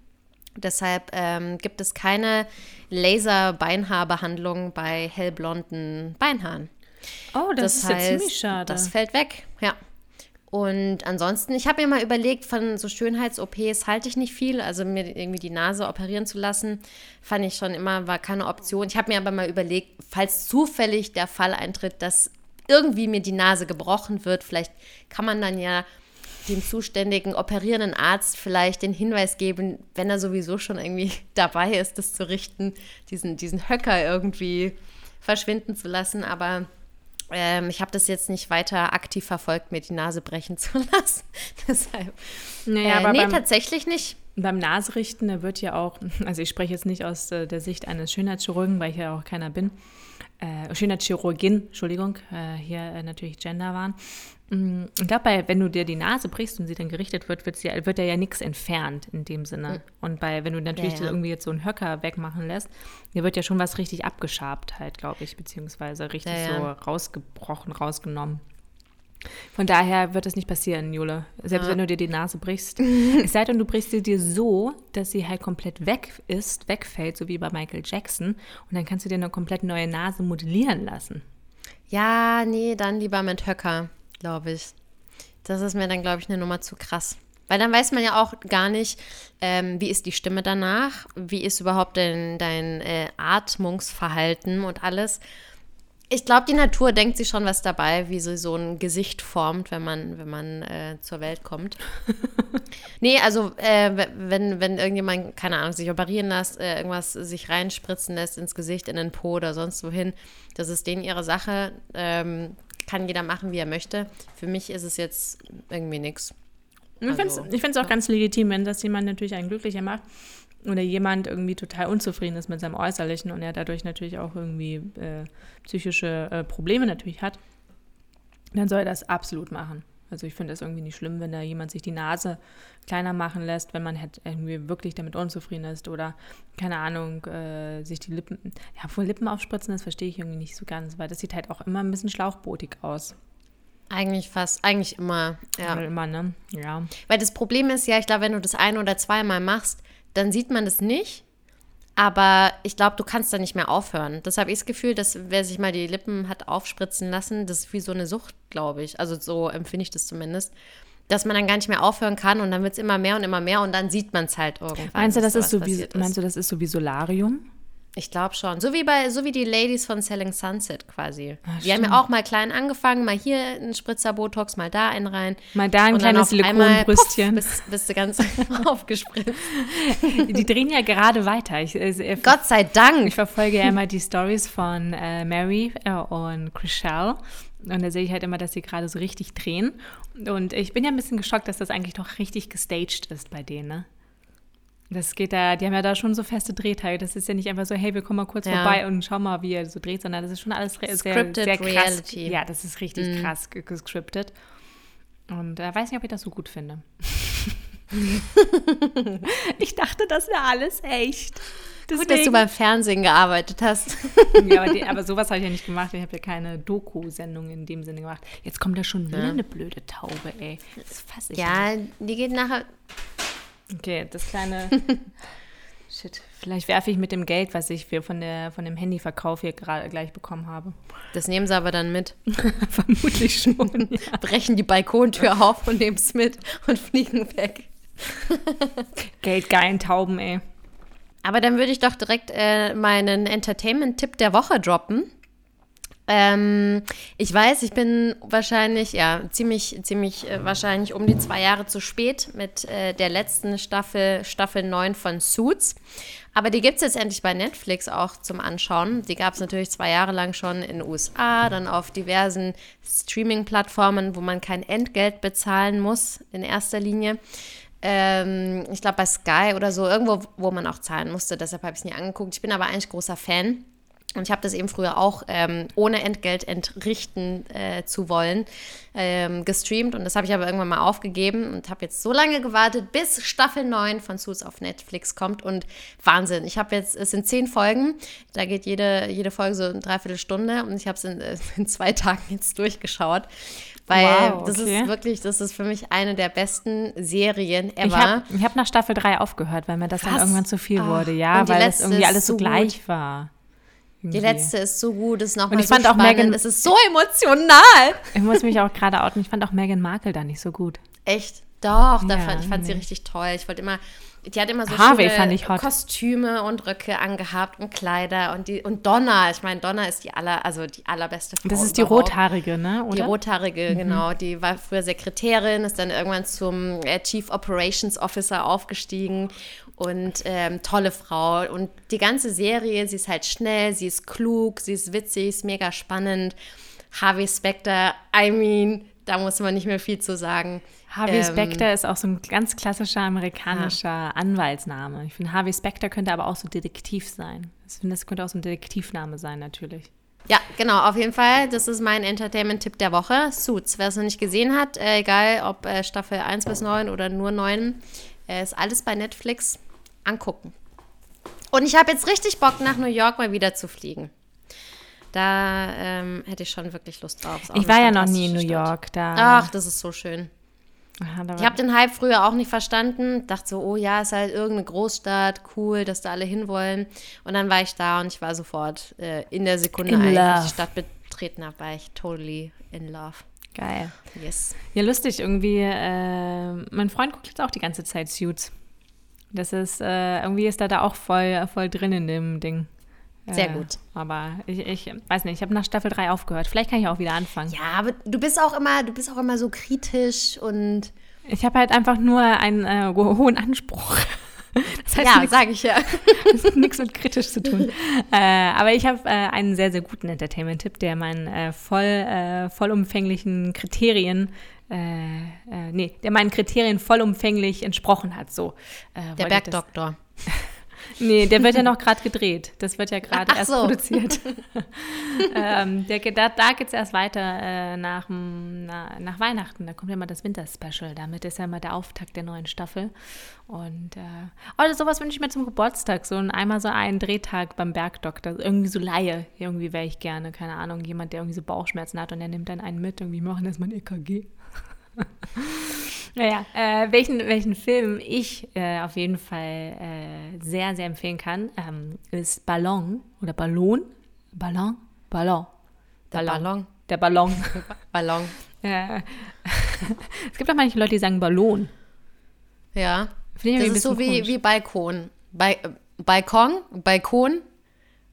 Deshalb ähm, gibt es keine Laser-Beinhaarbehandlung bei hellblonden Beinhaaren. Oh, das, das ist heißt, ja ziemlich schade. Das fällt weg, ja. Und ansonsten, ich habe mir mal überlegt, von so Schönheits-OPs halte ich nicht viel. Also mir irgendwie die Nase operieren zu lassen, fand ich schon immer, war keine Option. Ich habe mir aber mal überlegt, falls zufällig der Fall eintritt, dass irgendwie mir die Nase gebrochen wird, vielleicht kann man dann ja dem zuständigen operierenden Arzt vielleicht den Hinweis geben, wenn er sowieso schon irgendwie dabei ist, das zu richten, diesen, diesen Höcker irgendwie verschwinden zu lassen. Aber ähm, ich habe das jetzt nicht weiter aktiv verfolgt, mir die Nase brechen zu lassen. Deshalb. Naja, äh, aber nee, beim, tatsächlich nicht. Beim Naserichten, da wird ja auch, also ich spreche jetzt nicht aus äh, der Sicht eines Schönheitschirurgen, weil ich ja auch keiner bin. Äh, Schönheitschirurgin, Entschuldigung, äh, hier äh, natürlich Gender waren. Ich glaube, wenn du dir die Nase brichst und sie dann gerichtet wird, wird, sie, wird ja nichts entfernt in dem Sinne. Mhm. Und bei, wenn du natürlich ja, ja. irgendwie jetzt so einen Höcker wegmachen lässt, dir wird ja schon was richtig abgeschabt halt, glaube ich, beziehungsweise richtig so rausgebrochen, rausgenommen. Von daher wird das nicht passieren, Jule. Selbst ja. wenn du dir die Nase brichst. es sei denn, du brichst sie dir so, dass sie halt komplett weg ist, wegfällt, so wie bei Michael Jackson. Und dann kannst du dir eine komplett neue Nase modellieren lassen. Ja, nee, dann lieber mit Höcker, glaube ich. Das ist mir dann, glaube ich, eine Nummer zu krass. Weil dann weiß man ja auch gar nicht, ähm, wie ist die Stimme danach, wie ist überhaupt dein, dein äh, Atmungsverhalten und alles. Ich glaube, die Natur denkt sich schon was dabei, wie sie so ein Gesicht formt, wenn man, wenn man äh, zur Welt kommt. nee, also äh, wenn, wenn irgendjemand, keine Ahnung, sich operieren lässt, äh, irgendwas sich reinspritzen lässt ins Gesicht, in den Po oder sonst wohin, das ist denen ihre Sache. Ähm, kann jeder machen, wie er möchte. Für mich ist es jetzt irgendwie nichts. Also, ich finde es auch ja. ganz legitim, wenn das jemand natürlich einen glücklicher macht oder jemand irgendwie total unzufrieden ist mit seinem Äußerlichen und er dadurch natürlich auch irgendwie äh, psychische äh, Probleme natürlich hat, dann soll er das absolut machen. Also ich finde es irgendwie nicht schlimm, wenn da jemand sich die Nase kleiner machen lässt, wenn man halt irgendwie wirklich damit unzufrieden ist oder, keine Ahnung, äh, sich die Lippen, ja, vor Lippen aufspritzen, das verstehe ich irgendwie nicht so ganz, weil das sieht halt auch immer ein bisschen schlauchbootig aus. Eigentlich fast, eigentlich immer, ja. Immer, ne? Ja. Weil das Problem ist ja, ich glaube, wenn du das ein- oder zweimal machst, dann sieht man das nicht. Aber ich glaube, du kannst da nicht mehr aufhören. Das habe ich das Gefühl, dass wer sich mal die Lippen hat aufspritzen lassen, das ist wie so eine Sucht, glaube ich. Also so empfinde ich das zumindest. Dass man dann gar nicht mehr aufhören kann und dann wird es immer mehr und immer mehr und dann sieht man es halt irgendwann. Meinst du, das ist so wie, meinst du, das ist so wie Solarium? Ich glaube schon. So wie bei, so wie die Ladies von Selling Sunset quasi. Ach, die haben ja auch mal klein angefangen, mal hier ein Spritzer Botox, mal da einen rein. Mal da ein kleines Silikonbrüstchen. Bist, bist du ganz aufgespritzt. Die drehen ja gerade weiter. Ich, äh, Gott sei Dank. Ich verfolge ja immer die Stories von äh, Mary äh, und Chriselle. Und da sehe ich halt immer, dass sie gerade so richtig drehen. Und ich bin ja ein bisschen geschockt, dass das eigentlich doch richtig gestaged ist bei denen, ne? Das geht da, die haben ja da schon so feste Drehteile. Das ist ja nicht einfach so, hey, wir kommen mal kurz ja. vorbei und schau mal, wie er so dreht, sondern das ist schon alles sehr, sehr, sehr krass. Reality. Ja, das ist richtig mm. krass gescriptet. Und da äh, weiß nicht, ob ich das so gut finde. ich dachte, das wäre alles echt. Deswegen. Gut, dass du beim Fernsehen gearbeitet hast. ja, aber, die, aber sowas habe ich ja nicht gemacht. Ich habe ja keine Doku-Sendung in dem Sinne gemacht. Jetzt kommt da schon wieder ja. eine blöde Taube, ey. Das fasse ich Ja, nicht. die geht nachher Okay, das kleine. Shit, vielleicht werfe ich mit dem Geld, was ich für von, der, von dem Handyverkauf hier gerade gleich bekommen habe. Das nehmen sie aber dann mit. Vermutlich schon. Ja. Brechen die Balkontür auf und nehmen es mit und fliegen weg. Geldgeilen Tauben, ey. Aber dann würde ich doch direkt äh, meinen Entertainment-Tipp der Woche droppen. Ähm, ich weiß, ich bin wahrscheinlich, ja, ziemlich, ziemlich äh, wahrscheinlich um die zwei Jahre zu spät mit äh, der letzten Staffel, Staffel 9 von Suits. Aber die gibt es jetzt endlich bei Netflix auch zum Anschauen. Die gab es natürlich zwei Jahre lang schon in den USA, dann auf diversen Streaming-Plattformen, wo man kein Entgelt bezahlen muss in erster Linie. Ähm, ich glaube bei Sky oder so, irgendwo, wo man auch zahlen musste. Deshalb habe ich es nie angeguckt. Ich bin aber eigentlich großer Fan. Und ich habe das eben früher auch ähm, ohne Entgelt entrichten äh, zu wollen ähm, gestreamt. Und das habe ich aber irgendwann mal aufgegeben und habe jetzt so lange gewartet, bis Staffel 9 von Suits auf Netflix kommt. Und Wahnsinn. Ich habe jetzt, es sind zehn Folgen. Da geht jede, jede Folge so eine Dreiviertelstunde. Und ich habe es in, äh, in zwei Tagen jetzt durchgeschaut. Weil wow, okay. das ist wirklich, das ist für mich eine der besten Serien ever. Ich habe hab nach Staffel 3 aufgehört, weil mir das Krass. dann irgendwann zu viel wurde. Ja, weil es irgendwie alles so gleich gut. War. Die letzte ist so gut, ist nochmal so fand spannend, auch Meghan, es ist so emotional. Ich muss mich auch gerade outen, ich fand auch Meghan Markle da nicht so gut. Echt? Doch, ja, fand, ich fand nee. sie richtig toll. Ich wollte immer, die hat immer so Harvey hot. Kostüme und Röcke angehabt und Kleider und die und Donna. Ich meine, Donna ist die aller, also die allerbeste Frau. Das ist überhaupt. die rothaarige, ne? Oder? Die rothaarige, mhm. genau. Die war früher Sekretärin, ist dann irgendwann zum äh, Chief Operations Officer aufgestiegen und ähm, tolle Frau. Und die ganze Serie, sie ist halt schnell, sie ist klug, sie ist witzig, ist mega spannend. Harvey Specter, I mean, da muss man nicht mehr viel zu sagen. Harvey ähm, Specter ist auch so ein ganz klassischer amerikanischer ja. Anwaltsname. Ich finde, Harvey Specter könnte aber auch so Detektiv sein. Ich finde, das könnte auch so ein Detektivname sein, natürlich. Ja, genau, auf jeden Fall. Das ist mein Entertainment-Tipp der Woche. Suits. Wer es noch nicht gesehen hat, äh, egal ob äh, Staffel 1 bis 9 oder nur 9, äh, ist alles bei Netflix angucken. Und ich habe jetzt richtig Bock, nach New York mal wieder zu fliegen. Da ähm, hätte ich schon wirklich Lust drauf. Ich war ja noch nie in New Stadt. York. Da, Ach, das ist so schön. Aha, Ich habe den Hype früher auch nicht verstanden. Dachte so, oh ja, ist halt irgendeine Großstadt, cool, dass da alle hinwollen. Und dann war ich da und ich war sofort äh, in der Sekunde, In als ich love. die Stadt betreten habe, war ich totally in love. Geil. Yes. Ja, lustig irgendwie. Äh, mein Freund guckt jetzt auch die ganze Zeit Suits. Das ist, äh, irgendwie ist er da auch voll, voll drin in dem Ding. Sehr Äh, gut. Aber ich, ich weiß nicht, ich habe nach Staffel 3 aufgehört. Vielleicht kann ich auch wieder anfangen. Ja, aber du bist auch immer, du bist auch immer so kritisch und Ich habe halt einfach nur einen äh, ho- hohen Anspruch. Das heißt ja, sage ich ja. Das hat nichts mit kritisch zu tun. äh, aber ich habe äh, einen sehr, sehr guten Entertainment-Tipp, der meinen äh, voll, äh, vollumfänglichen Kriterien, äh, nee, der meinen Kriterien vollumfänglich entsprochen hat. So, Der Bergdoktor. Nee, der wird ja noch gerade gedreht. Das wird ja gerade erst so. produziert. ähm, der, da da geht es erst weiter äh, nach, na, nach Weihnachten. Da kommt ja mal das Winterspecial. Damit ist ja mal der Auftakt der neuen Staffel. Und äh, oh, sowas wünsche ich mir zum Geburtstag. So ein, einmal so einen Drehtag beim Bergdoktor. Irgendwie so Laie. Irgendwie wäre ich gerne. Keine Ahnung. Jemand, der irgendwie so Bauchschmerzen hat und der nimmt dann einen mit. Irgendwie machen das mal ein EKG. Naja, äh, welchen, welchen Film ich äh, auf jeden Fall äh, sehr, sehr empfehlen kann, ähm, ist Ballon oder Ballon. Ballon? Ballon. Der Ballon. Der Ballon. Ballon. äh, es gibt auch manche Leute, die sagen Ballon. Ja. Finde ich Das ist so wie, komisch. wie Balkon. Ba äh, Balkon? Balkon?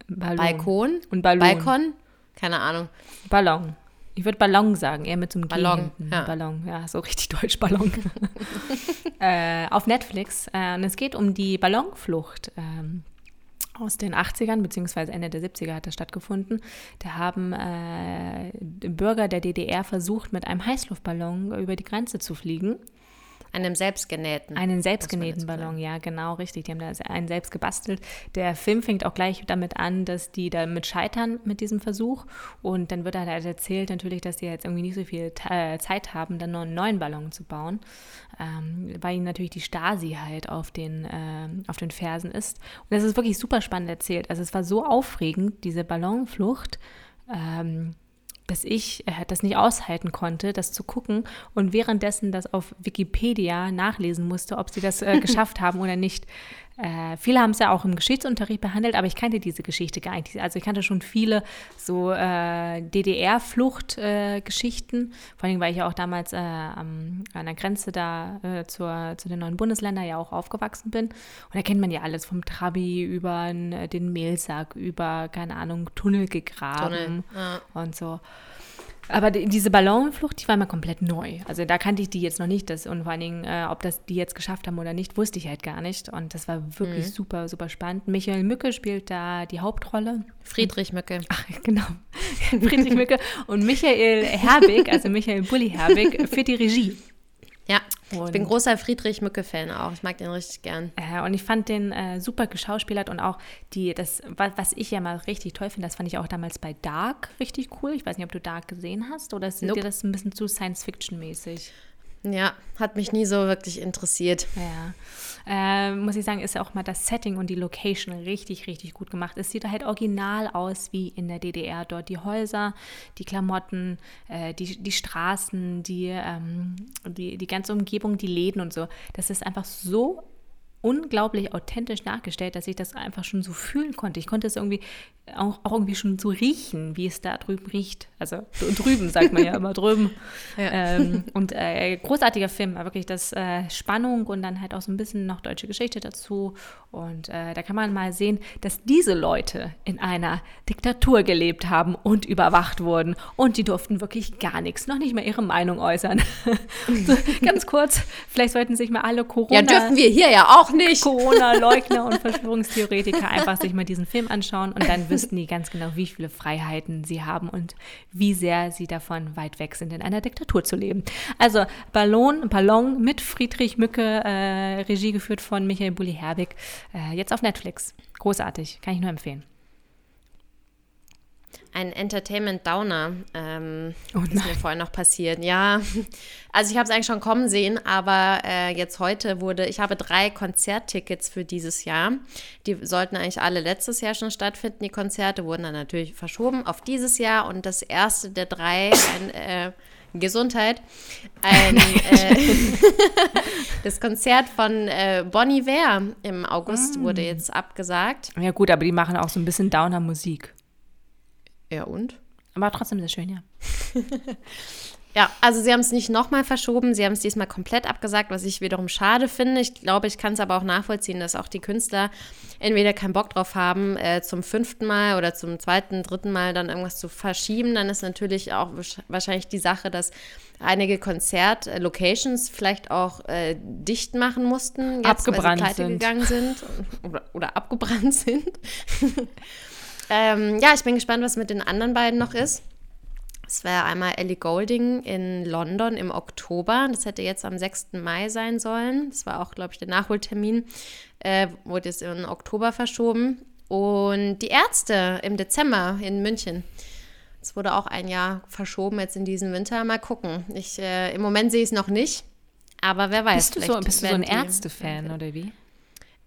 Ballon. Balkon? Und Ballon. Balkon? Keine Ahnung. Ballon. Ich würde Ballon sagen, eher mit so einem Ballon, ja. Ballon, ja, so richtig deutsch Ballon. äh, auf Netflix. Äh, und es geht um die Ballonflucht. Ähm, aus den 80ern beziehungsweise Ende der 70er hat das stattgefunden. Da haben äh, Bürger der DDR versucht, mit einem Heißluftballon über die Grenze zu fliegen. Einem selbstgenähten. Einen selbstgenähten. Ballon, ja, genau, richtig. Die haben da einen selbst gebastelt. Der Film fängt auch gleich damit an, dass die damit scheitern mit diesem Versuch. Und dann wird halt erzählt natürlich, dass die jetzt irgendwie nicht so viel äh, Zeit haben, dann noch einen neuen Ballon zu bauen. Ähm, weil ihnen natürlich die Stasi halt auf den, ähm, auf den Fersen ist. Und das ist wirklich super spannend erzählt. Also es war so aufregend, diese Ballonflucht. Ähm, dass ich äh, das nicht aushalten konnte, das zu gucken und währenddessen das auf Wikipedia nachlesen musste, ob sie das äh, geschafft haben oder nicht. Äh, viele haben es ja auch im Geschichtsunterricht behandelt, aber ich kannte diese Geschichte gar nicht. Also ich kannte schon viele so äh, DDR-Flucht-Geschichten. Vor allem, weil ich ja auch damals äh, am, an der Grenze da äh, zur, zu den neuen Bundesländern ja auch aufgewachsen bin. Und da kennt man ja alles vom Trabi über den Mehlsack, über, keine Ahnung, Tunnel gegraben Tunnel, ja. und so. Aber die, diese Ballonflucht, die war mir komplett neu. Also da kannte ich die jetzt noch nicht. Das, und vor allen Dingen, äh, ob das die jetzt geschafft haben oder nicht, wusste ich halt gar nicht. Und das war wirklich super, super spannend. Michael Mücke spielt da die Hauptrolle. Friedrich Mücke. Ach, genau. Friedrich Mücke und Michael Herbig, also Michael Bulli Herbig, für die Regie. Ja. Ich bin Und- großer Friedrich Mücke-Fan auch. Ich mag den richtig gern. Äh, und ich fand den äh, super geschauspielert und auch die, das, wa- was ich ja mal richtig toll finde, das fand ich auch damals bei Dark richtig cool. Ich weiß nicht, ob du Dark gesehen hast oder ist Nope. dir das ein bisschen zu Science-Fiction-mäßig? Ja, hat mich nie so wirklich interessiert. Ja. Äh, muss ich sagen, ist ja auch mal das Setting und die Location richtig, richtig gut gemacht. Es sieht halt original aus wie in der DDR. Dort die Häuser, die Klamotten, äh, die, die Straßen, die, ähm, die, die ganze Umgebung, die Läden und so. Das ist einfach so unglaublich authentisch nachgestellt, dass ich das einfach schon so fühlen konnte. Ich konnte es irgendwie auch, auch irgendwie schon so riechen, wie es da drüben riecht. Also drüben sagt man ja immer drüben. Ja. Ähm, und äh, großartiger Film, wirklich das äh, Spannung und dann halt auch so ein bisschen noch deutsche Geschichte dazu. Und äh, da kann man mal sehen, dass diese Leute in einer Diktatur gelebt haben und überwacht wurden. Und die durften wirklich gar nichts, noch nicht mal ihre Meinung äußern. so, ganz kurz, vielleicht sollten sich mal alle Corona... Ja, dürfen wir hier ja auch nicht. Corona-Leugner und Verschwörungstheoretiker einfach sich mal diesen Film anschauen und dann wüssten die ganz genau, wie viele Freiheiten sie haben und wie sehr sie davon weit weg sind, in einer Diktatur zu leben. Also Ballon, Ballon mit Friedrich Mücke, äh, Regie geführt von Michael Bulli-Herbig, äh, jetzt auf Netflix. Großartig, kann ich nur empfehlen. Ein Entertainment Downer ähm, Oh ist mir vorher noch passiert. Ja, also ich habe es eigentlich schon kommen sehen, aber äh, jetzt heute wurde, ich habe drei Konzerttickets für dieses Jahr. Die sollten eigentlich alle letztes Jahr schon stattfinden. Die Konzerte wurden dann natürlich verschoben auf dieses Jahr und das erste der drei, ein, äh, Gesundheit, ein, äh, das Konzert von äh, Bonnie Iver im August wurde jetzt abgesagt. Ja gut, aber die machen auch so ein bisschen Downer-Musik. Ja und? Aber trotzdem sehr schön, ja. Ja, also sie haben es nicht nochmal verschoben, sie haben es diesmal komplett abgesagt, was ich wiederum schade finde. Ich glaube, ich kann es aber auch nachvollziehen, dass auch die Künstler entweder keinen Bock drauf haben, äh, zum fünften Mal oder zum zweiten, dritten Mal dann irgendwas zu verschieben. Dann ist natürlich auch wahrscheinlich die Sache, dass einige Konzertlocations vielleicht auch äh, dicht machen mussten, jetzt, Abgebrannt weil sie sind. gegangen sind oder, oder abgebrannt sind. Ähm, ja, ich bin gespannt, was mit den anderen beiden noch ist. Es wäre einmal Ellie Golding in London im Oktober. Das hätte jetzt am 6. Mai sein sollen. Das war auch, glaube ich, der Nachholtermin. Äh, wurde jetzt in Oktober verschoben. Und die Ärzte im Dezember in München. Das wurde auch ein Jahr verschoben jetzt in diesem Winter. Mal gucken. Ich, äh, Im Moment sehe ich es noch nicht. Aber wer weiß. Bist du so, bist du so ein Ärzte-Fan oder wie?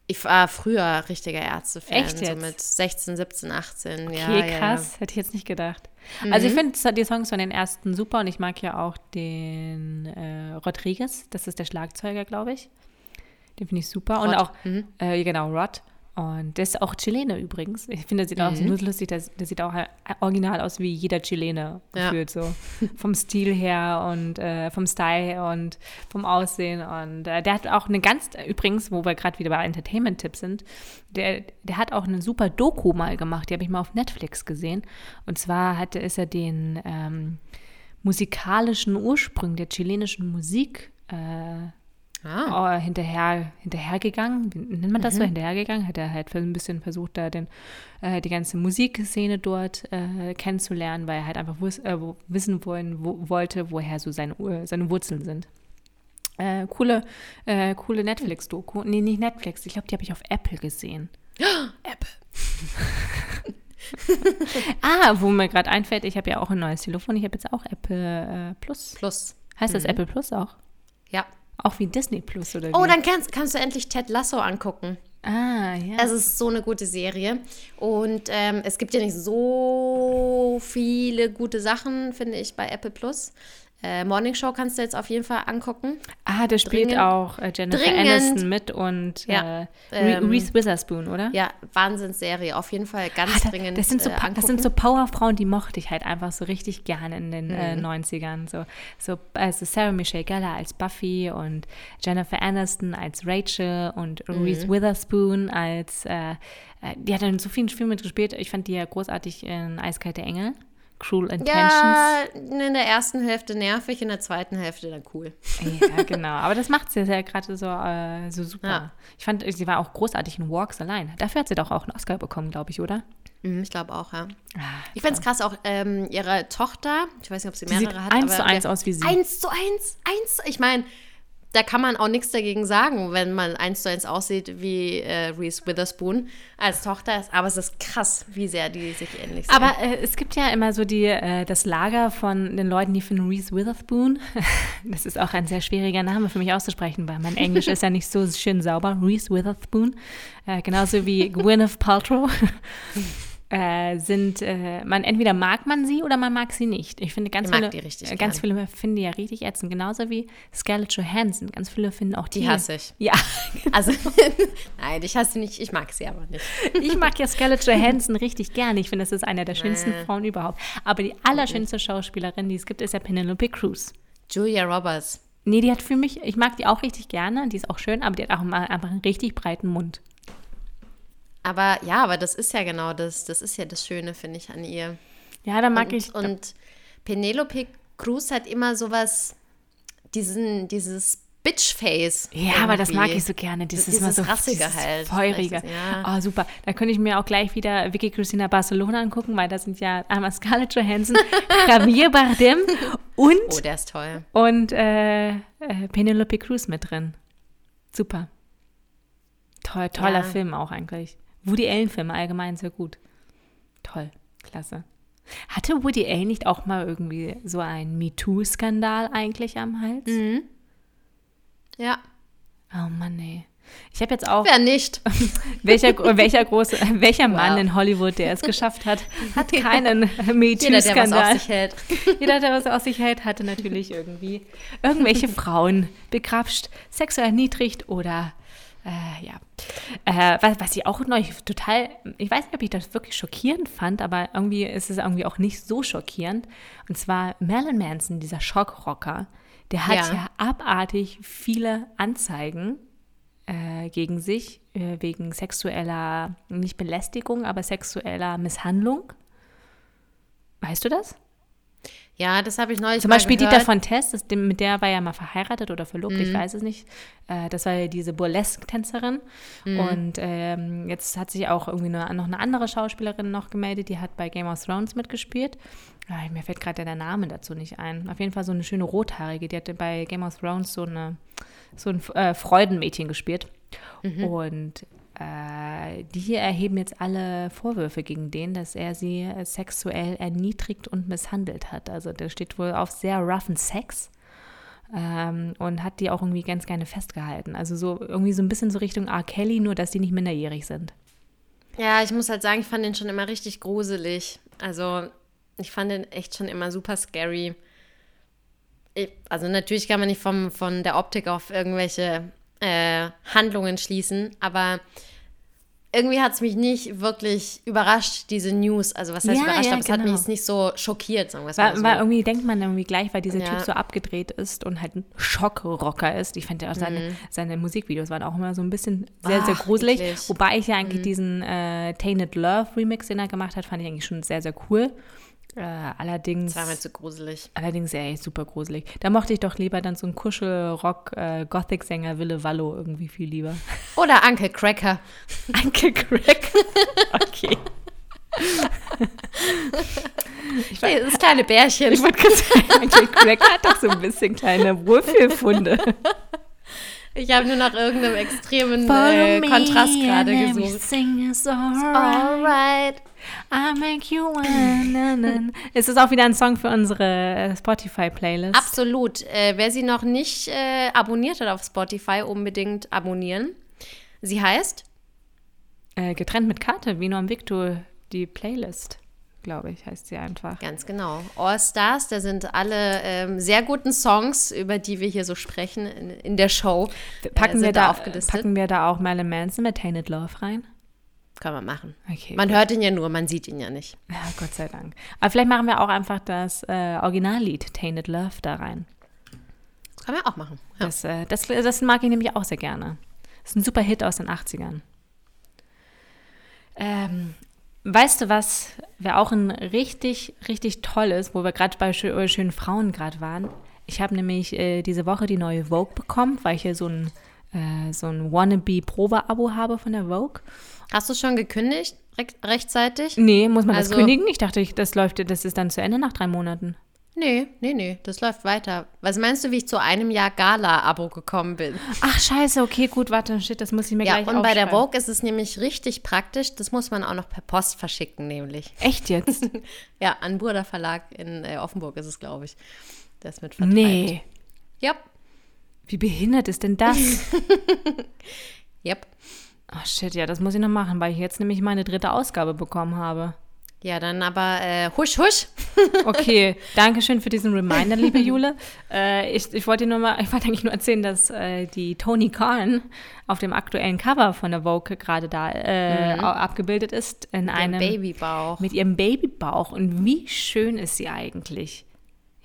Ich war früher richtiger Ärzte-Fan. Echt So jetzt? mit 16, 17, 18. ja, Okay, ja, ja. krass. Hätte ich jetzt nicht gedacht. Also ich Mhm. finde die Songs von den ersten super und ich mag ja auch den äh, Rodriguez. Das ist der Schlagzeuger, glaube ich. Den finde ich super. Und Rod, auch, äh, genau, Rod. Und der ist auch Chilene übrigens. Ich finde, der sieht auch Mhm. nur lustig, der, der sieht auch original aus wie jeder Chilene Ja. gefühlt so. vom Stil her und äh, vom Style und vom Aussehen. Und äh, der hat auch eine ganz, übrigens, wo wir gerade wieder bei Entertainment-Tipps sind, der, der hat auch eine super Doku mal gemacht, die habe ich mal auf Netflix gesehen. Und zwar hatte, ist er den ähm, musikalischen Ursprung der chilenischen Musik äh, Ah, oh, hinterher, hinterhergegangen. Wie nennt man das Mhm. so? Hinterhergegangen? Hat er halt ein bisschen versucht, da den, äh, die ganze Musikszene dort äh, kennenzulernen, weil er halt einfach wus äh, wissen wollen, wo, wollte, woher so seine, seine Wurzeln sind. Äh, coole äh, coole Netflix-Doku. Nee, nicht Netflix. Ich glaube, die habe ich auf Apple gesehen. Apple. Ah, wo mir gerade einfällt, ich habe ja auch ein neues Telefon. Ich habe jetzt auch Apple äh, Plus. Plus. Heißt das Apple Plus auch? Ja. Auch wie Disney Plus oder wie? Oh, dann kannst, kannst du endlich Ted Lasso angucken. Ah, ja. Es ist so eine gute Serie. Und ähm, es gibt ja nicht so viele gute Sachen, finde ich, bei Apple Plus. Äh, Morning Show kannst du jetzt auf jeden Fall angucken. Ah, da spielt Dringend- auch äh, Jennifer dringend. Aniston mit und Ja, äh, ähm, Reese Witherspoon, oder? Ja, Wahnsinnsserie. Auf jeden Fall ganz Ah, da, dringend. das, sind so, äh, das sind so Powerfrauen, die mochte ich halt einfach so richtig gerne in den äh, Mhm. 90ern. So, so also Sarah Michelle Gellar als Buffy und Jennifer Aniston als Rachel und Mhm. Reese Witherspoon als, äh, äh, die hat in so vielen Filmen mitgespielt. Ich fand die ja großartig in Eiskalte Engel, Cruel Intentions. Ja, in der ersten Hälfte nervig, in der zweiten Hälfte dann cool. Ja, genau. Aber das macht sie ja gerade so, äh, so super. Ja. Ich fand, sie war auch großartig in Walks Allein. Dafür hat sie doch auch einen Oscar bekommen, glaube ich, oder? Mhm, ich glaube auch, ja. Ah, Ich finde es krass, auch ähm, ihre Tochter, ich weiß nicht, ob sie Die mehrere sieht hat. eins zu eins aus wie sie. Eins zu eins, eins. Ich meine, da kann man auch nichts dagegen sagen, wenn man eins zu eins aussieht wie äh, Reese Witherspoon als Tochter. Aber es ist krass, wie sehr die sich ähnlich sind. Aber äh, es gibt ja immer so die, äh, das Lager von den Leuten, die finden Reese Witherspoon. Das ist auch ein sehr schwieriger Name für mich auszusprechen, weil mein Englisch ist ja nicht so schön sauber. Reese Witherspoon. Äh, genauso wie Gwyneth Paltrow. Äh, sind, äh, man entweder mag man sie oder man mag sie nicht. Ich finde ganz Ich viele, äh, ganz gern. viele finden die ja richtig ätzend, genauso wie Scarlett Johansson. Ganz viele finden auch die. die hasse ich. Ja, Also, nein, ich hasse sie nicht, ich mag sie aber nicht. Ich mag ja Scarlett Johansson richtig gerne. Ich finde, das ist eine der schönsten Nee. Frauen überhaupt. Aber die allerschönste Schauspielerin, die es gibt, ist ja Penelope Cruz. Julia Roberts. Nee, die hat für mich, ich mag die auch richtig gerne, die ist auch schön, aber die hat auch mal einfach einen richtig breiten Mund. Aber ja, aber das ist ja genau das. Das ist ja das Schöne, finde ich, an ihr. Ja, da mag und, ich. Und Penelope Cruz hat immer sowas, diesen, dieses Bitch-Face. ja, aber das mag irgendwie. ich so gerne. Dieses, Dieses mal so Rassige dieses halt. Feurige. Ja. Oh, super. Da könnte ich mir auch gleich wieder Vicky Cristina Barcelona angucken, weil da sind ja einmal Scarlett Johansson, Javier Bardem und, Oh, der ist toll. und äh, äh, Penelope Cruz mit drin. Super. Toll, toller Ja. Film auch eigentlich. Woody Allen-Filme allgemein sehr gut. Toll, klasse. Hatte Woody Allen nicht auch mal irgendwie so einen MeToo-Skandal eigentlich am Hals? Mhm. Ja. Oh Mann, ey. Ich habe jetzt auch. Wer nicht? Welcher, welcher große, welcher Mann Wow. in Hollywood, der es geschafft hat, hat keinen Jeder, der was auf MeToo-Skandal. sich hält. Jeder, der was aus sich hält, hatte natürlich irgendwie irgendwelche Frauen begrapscht, sexuell erniedrigt oder äh, ja. Äh, was, was ich auch neu total, ich weiß nicht, ob ich das wirklich schockierend fand, aber irgendwie ist es irgendwie auch nicht so schockierend. Und zwar Marilyn Manson, dieser Schockrocker, der hat Ja. ja, abartig viele Anzeigen äh, gegen sich äh, wegen sexueller, nicht Belästigung, aber sexueller Misshandlung. Weißt du das? Ja, das habe ich neulich Zum Beispiel gehört. Dieter von Tess, das, mit der war er mal verheiratet oder verlobt, Mhm. ich weiß es nicht. Äh, das war ja diese Burlesque-Tänzerin. Mhm. Und ähm, jetzt hat sich auch irgendwie eine, noch eine andere Schauspielerin noch gemeldet, die hat bei Game of Thrones mitgespielt. Ah, mir fällt gerade der Name dazu nicht ein. Auf jeden Fall so eine schöne Rothaarige, die hatte bei Game of Thrones so, eine, so ein äh, Freudenmädchen gespielt. Mhm. Und äh, die hier erheben jetzt alle Vorwürfe gegen den, dass er sie sexuell erniedrigt und misshandelt hat. Also der steht wohl auf sehr roughen Sex ähm, und hat die auch irgendwie ganz gerne festgehalten. Also so irgendwie so ein bisschen so Richtung R. Kelly, nur dass die nicht minderjährig sind. Ja, ich muss halt sagen, ich fand den schon immer richtig gruselig. Also, ich fand den echt schon immer super scary. Ich, also, natürlich kann man nicht vom, von der Optik auf irgendwelche äh, Handlungen schließen, aber irgendwie hat es mich nicht wirklich überrascht, diese News. Also, was heißt Ja, überrascht, ja, aber es hat mich genau. jetzt nicht so schockiert, sagen wir es mal so. war irgendwie, denkt man irgendwie gleich, weil dieser Ja. Typ so abgedreht ist und halt ein Schockrocker ist. Ich fand ja auch seine, seine Musikvideos waren auch immer so ein bisschen sehr, sehr Mhm. Ach, gruselig. eklig. Mhm. Wobei ich ja eigentlich diesen äh, Tainted Love Remix, den er gemacht hat, fand ich eigentlich schon sehr, sehr cool. Äh, allerdings. das war mir zu gruselig. Allerdings echt super gruselig. Da mochte ich doch lieber dann so einen Kuschel-Rock-Gothic-Sänger Wille Wallo irgendwie viel lieber. Oder Uncle Cracker. Uncle Greg. okay. Hey, das kleine Bärchen. Ich wollte gerade sagen, Uncle Greg hat doch so ein bisschen kleine Wohlfühlfunde. Ich habe nur nach irgendeinem extremen äh, Kontrast gerade gesucht. Is alright. I make you wanna. Es ist auch wieder ein Song für unsere Spotify-Playlist. Absolut. Äh, wer sie noch nicht äh, abonniert hat auf Spotify, unbedingt abonnieren. Sie heißt Äh, getrennt mit Karte, Vino und Victor, die Playlist, glaube ich, heißt sie einfach. ganz genau All Stars. Da sind alle ähm, sehr guten Songs, über die wir hier so sprechen in, in der Show. Packen, sind wir da da, packen wir da auch Marilyn Manson mit Tainted Love rein? Kann man machen. Okay. Man hört ihn ja nur, man sieht ihn ja nicht. ja, Gott sei Dank. Aber vielleicht machen wir auch einfach das äh, Originallied Tainted Love da rein. Das kann man auch machen. Ja. Das, äh, das, das mag ich nämlich auch sehr gerne. Das ist ein super Hit aus den 80ern. Ähm, weißt du was, wer auch ein richtig, richtig toll ist, wo wir gerade bei schö äh, schönen Frauen gerade waren? Ich habe nämlich äh, diese Woche die neue Vogue bekommen, weil ich hier so ein, äh, so ein Wannabe-Probe-Abo habe von der Vogue. Hast du schon gekündigt? Re rechtzeitig? Nee, muss man das Also- kündigen? Ich dachte, ich, das läuft, das ist dann zu Ende nach drei Monaten. Nee, nee, nee. Das läuft weiter. Was meinst du, wie ich zu einem Jahr Gala-Abo gekommen bin? Ach, scheiße, okay, gut, warte, shit, das muss ich mir Ja, gleich und bei der. Vogue ist es nämlich richtig praktisch. Das muss man auch noch per Post verschicken, nämlich. Echt jetzt? Ja, an Burda Verlag in äh, Offenburg ist es, glaube ich. Das mit vertreibt. nee. Yep, Wie behindert ist denn das? yep. Ach shit, ja, das muss ich noch machen, weil ich jetzt nämlich meine dritte Ausgabe bekommen habe. Ja, dann aber äh, husch, husch. Okay, danke schön für diesen Reminder, liebe Jule. Äh, ich, ich wollte dir nur mal, ich wollte eigentlich nur erzählen, dass äh, die Tony Khan auf dem aktuellen Cover von der Vogue gerade da äh, au- abgebildet ist in Ein einem Babybauch. mit ihrem Babybauch. Und wie schön ist sie eigentlich?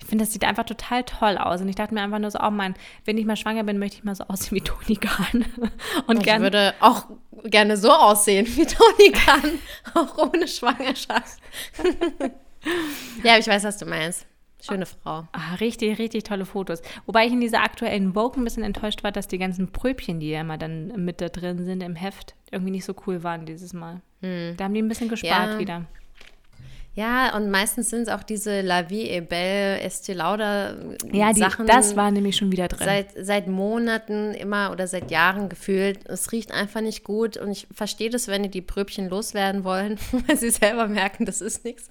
Ich finde, das sieht einfach total toll aus. Und ich dachte mir einfach nur so, oh Mann, wenn ich mal schwanger bin, möchte ich mal so aussehen wie Tony Khan. Und Ich gerne würde auch gerne so aussehen wie Toni kann, auch ohne Schwangerschaft. ja, ich weiß, was du meinst. Schöne Frau. Ah, richtig, richtig tolle Fotos. Wobei ich in dieser aktuellen Vogue ein bisschen enttäuscht war, dass die ganzen Pröbchen, die ja immer dann mit da drin sind im Heft, irgendwie nicht so cool waren dieses Mal. Da haben die ein bisschen gespart Ja. wieder. Ja, und meistens sind es auch diese La Vie et Belle, Estee Lauder Ja, die, Sachen. das war nämlich schon wieder drin. seit, seit Monaten immer oder seit Jahren gefühlt. Es riecht einfach nicht gut und ich verstehe das, wenn die die Pröbchen loswerden wollen, weil sie selber merken, das ist nichts.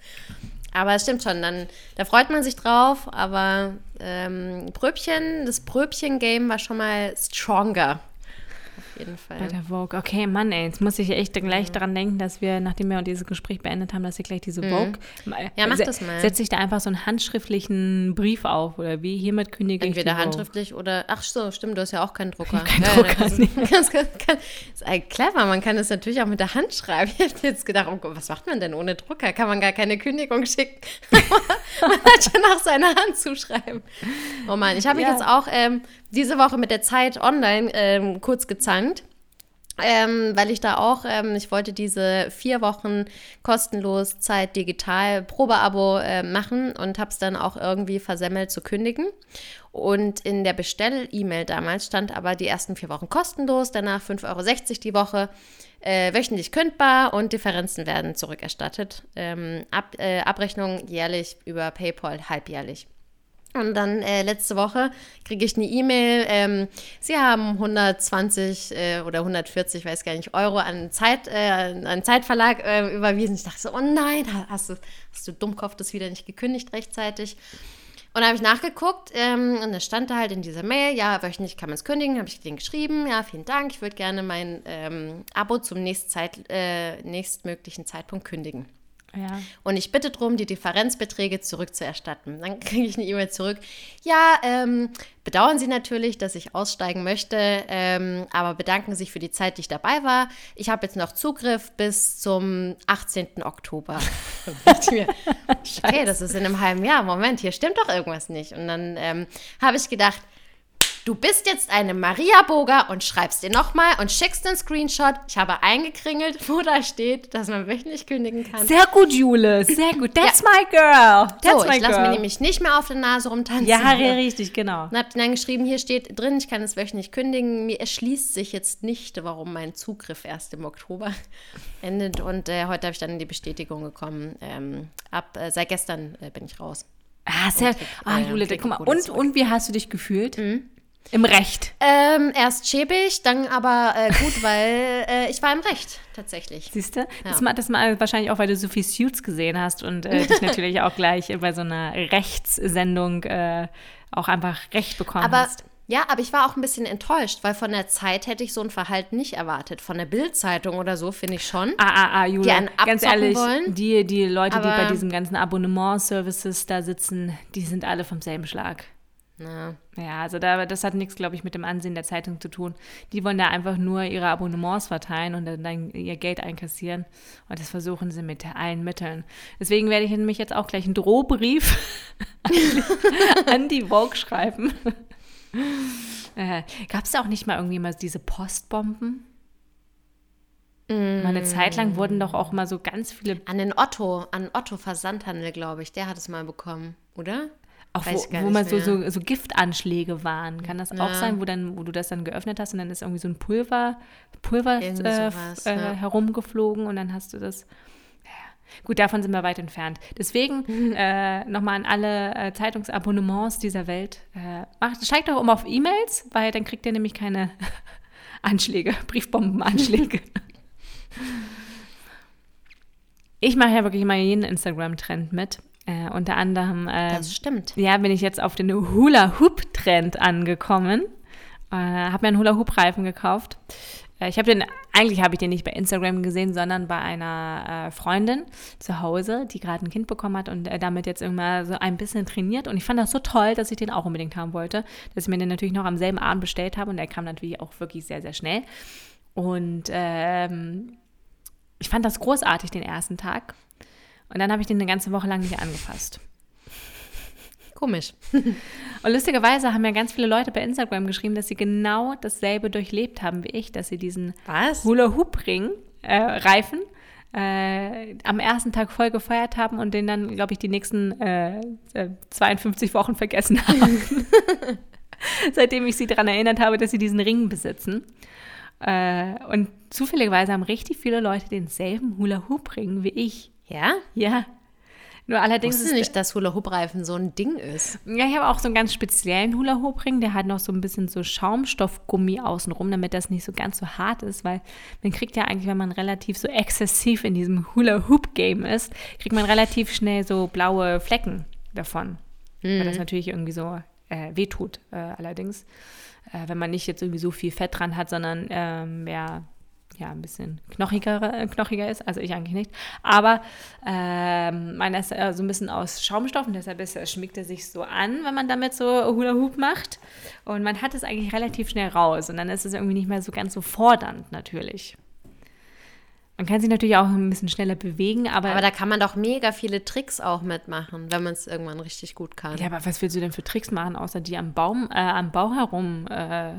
Aber es stimmt schon, dann, da freut man sich drauf, aber ähm, Bröbchen, das Bröbchen-Game war schon mal stronger jeden Fall. Bei der Vogue. Okay, Mann, ey, jetzt muss ich echt gleich mhm. daran denken, dass wir, nachdem wir dieses Gespräch beendet haben, dass wir gleich diese mhm. Vogue. Ja, mach das mal. Setze ich da einfach so einen handschriftlichen Brief auf oder wie hiermit kündige Entweder ich Entweder handschriftlich oder, ach so, stimmt, du hast ja auch keinen Drucker. Kein ja, Drucker. Ja, ganz, ganz, ganz, ist eigentlich clever, man kann das natürlich auch mit der Hand schreiben. Ich hätte jetzt gedacht, oh Gott, was macht man denn ohne Drucker? Kann man gar keine Kündigung schicken? man hat schon nach seiner Hand zuschreiben. Oh Mann, ich habe mich jetzt auch ähm, diese Woche mit der Zeit online ähm, kurz gezankt. Ähm, weil ich da auch, ähm, ich wollte diese vier Wochen kostenlos Zeit digital Probeabo äh, machen und habe es dann auch irgendwie versemmelt zu kündigen. Und in der Bestell-E-Mail damals stand aber die ersten vier Wochen kostenlos, danach 5,60 Euro die Woche, äh, wöchentlich kündbar und Differenzen werden zurückerstattet. Ähm, Ab, äh, Abrechnung jährlich über PayPal halbjährlich. Und dann äh, letzte Woche kriege ich eine E-Mail, ähm, Sie haben 120 äh, oder 140, weiß gar nicht, Euro an, Zeit, äh, an Zeitverlag äh, überwiesen. Ich dachte so, oh nein, hast du, hast du Dummkopf das wieder nicht gekündigt rechtzeitig? Und da habe ich nachgeguckt ähm, und da stand da halt in dieser Mail, ja, wöchentlich kann man es kündigen, habe ich den geschrieben, ja, vielen Dank, ich würde gerne mein ähm, Abo zum nächst Zeit, äh, nächstmöglichen Zeitpunkt kündigen. Ja. Und ich bitte darum, die Differenzbeträge zurückzuerstatten. Dann kriege ich eine E-Mail zurück. Ja, ähm, bedauern Sie natürlich, dass ich aussteigen möchte, ähm, aber bedanken sich für die Zeit, die ich dabei war. Ich habe jetzt noch Zugriff bis zum 18. Oktober. okay, das ist in einem halben Jahr. Moment, hier stimmt doch irgendwas nicht. Und dann ähm, habe ich gedacht, Du bist jetzt eine Maria Boga und schreibst dir nochmal und schickst einen Screenshot. Ich habe eingekringelt, wo da steht, dass man wöchentlich kündigen kann. Sehr gut, Jule. Sehr gut. That's ja. my girl. That's so, my ich lasse mir nämlich nicht mehr auf der Nase rumtanzen. Ja, richtig, genau. Und habe dann geschrieben, hier steht drin, ich kann es wöchentlich kündigen. Mir erschließt sich jetzt nicht, warum mein Zugriff erst im Oktober endet. Und äh, heute habe ich dann die Bestätigung bekommen. Ähm, ab äh, seit gestern äh, bin ich raus. Ah, sehr. Ah, Jule, guck mal. Und, und wie hast du dich gefühlt? Mhm. Im Recht. Ähm, erst schäbig, dann aber äh, gut, weil äh, ich war im Recht tatsächlich. Siehst du? Ja. Das, das mal wahrscheinlich auch, weil du so viel Suits gesehen hast und äh, dich natürlich auch gleich bei so einer Rechtssendung äh, auch einfach Recht bekommen aber, hast. Ja, aber ich war auch ein bisschen enttäuscht, weil von der Zeit hätte ich so ein Verhalten nicht erwartet. Von der Bildzeitung oder so finde ich schon. Ah, ah, ah, Julia, die einen ganz ehrlich, wollen. Die, die Leute, die bei diesem ganzen Abonnement-Services da sitzen, die sind alle vom selben Schlag. Ja. ja, also da, das hat nichts, glaube ich, mit dem Ansehen der Zeitung zu tun. Die wollen da einfach nur ihre Abonnements verteilen und dann ihr Geld einkassieren. Und das versuchen sie mit allen Mitteln. Deswegen werde ich nämlich jetzt auch gleich einen Drohbrief an die Vogue schreiben. äh, Gab es da auch nicht mal irgendwie mal diese Postbomben? Mm. Mal eine Zeit lang wurden doch auch mal so ganz viele. An den Otto, an Otto Versandhandel, glaube ich. Der hat es mal bekommen, oder? Auch wo, wo mal so, so, so, Giftanschläge waren. Kann das ja. auch sein, wo, dann, wo du das dann geöffnet hast und dann ist irgendwie so ein Pulver, Pulver äh, sowas, äh, ja. herumgeflogen und dann hast du das. Gut, davon sind wir weit entfernt. Deswegen mhm. äh, nochmal an alle äh, Zeitungsabonnements dieser Welt. Äh, macht, steigt doch um auf E-Mails, weil dann kriegt ihr nämlich keine Anschläge, Briefbombenanschläge. ich mache ja wirklich immer jeden Instagram-Trend mit. Äh, unter anderem. Äh, das stimmt. Ja, bin ich jetzt auf den Hula-Hoop-Trend angekommen. Äh, habe mir einen Hula-Hoop-Reifen gekauft. Äh, ich habe den, eigentlich habe ich den nicht bei Instagram gesehen, sondern bei einer äh, Freundin zu Hause, die gerade ein Kind bekommen hat und äh, damit jetzt irgendwann so ein bisschen trainiert. Und ich fand das so toll, dass ich den auch unbedingt haben wollte, dass ich mir den natürlich noch am selben Abend bestellt habe und der kam natürlich auch wirklich sehr, sehr schnell. Und ähm, ich fand das großartig den ersten Tag. Und dann habe ich den eine ganze Woche lang nicht angefasst. Komisch. Und lustigerweise haben ja ganz viele Leute bei Instagram geschrieben, dass sie genau dasselbe durchlebt haben wie ich, dass sie diesen Hula-Hoop-Ring, äh, Reifen, äh, am ersten Tag voll gefeiert haben und den dann, glaube ich, die nächsten äh, 52 äh, Wochen vergessen haben. Seitdem ich sie daran erinnert habe, dass sie diesen Ring besitzen. Äh, und zufälligerweise haben richtig viele Leute denselben Hula-Hoop-Ring wie ich. Ja? Ja. Nur allerdings Wusste ist nicht, dass Hula-Hoop-Reifen so ein Ding ist. Ja, ich habe auch so einen ganz speziellen Hula-Hoop-Ring, der hat noch so ein bisschen so Schaumstoffgummi außenrum, damit das nicht so ganz so hart ist, weil man kriegt ja eigentlich, wenn man relativ so exzessiv in diesem Hula-Hoop-Game ist, kriegt man relativ schnell so blaue Flecken davon. Weil das natürlich irgendwie so äh, wehtut, äh, allerdings. Äh, wenn man nicht jetzt irgendwie so viel Fett dran hat, sondern ähm, mehr ja, ein bisschen knochiger, äh, knochiger ist, also ich eigentlich nicht. Aber ähm, meiner ist äh, so ein bisschen aus Schaumstoff und deshalb ist, äh, schmiegt er sich so an, wenn man damit so Hula Hoop macht. Und man hat es eigentlich relativ schnell raus und dann ist es irgendwie nicht mehr so ganz so fordernd natürlich. Man kann sich natürlich auch ein bisschen schneller bewegen, aber, Aber da kann man doch mega viele Tricks auch mitmachen, wenn man es irgendwann richtig gut kann. ja, aber was willst du denn für Tricks machen, außer die am Baum, äh, am Bau herum äh,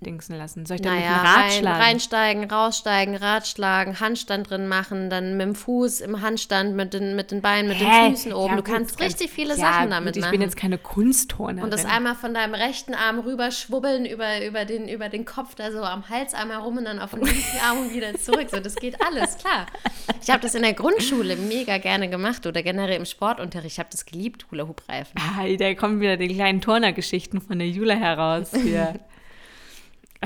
dingsen lassen? Soll ich da mit Naja, dem Rad rein, schlagen? reinsteigen, raussteigen, Rad schlagen, Handstand drin machen, dann mit dem Fuß im Handstand, mit den, mit den Beinen, mit Hä? den Füßen oben. Ja, du gut, kannst richtig viele ja, Sachen damit gut, ich machen. bin jetzt keine Kunstturnerin. und das einmal von deinem rechten Arm rüber schwubbeln über, über, den, über den Kopf, da so am Hals einmal rum und dann auf den linken Arm und wieder zurück. So, das geht alles, klar. Ich habe das in der Grundschule mega gerne gemacht oder generell im Sportunterricht. Ich habe das geliebt, Hula-Hoop-Reifen. Ah, da kommen wieder die kleinen Turnergeschichten von der Jule heraus hier.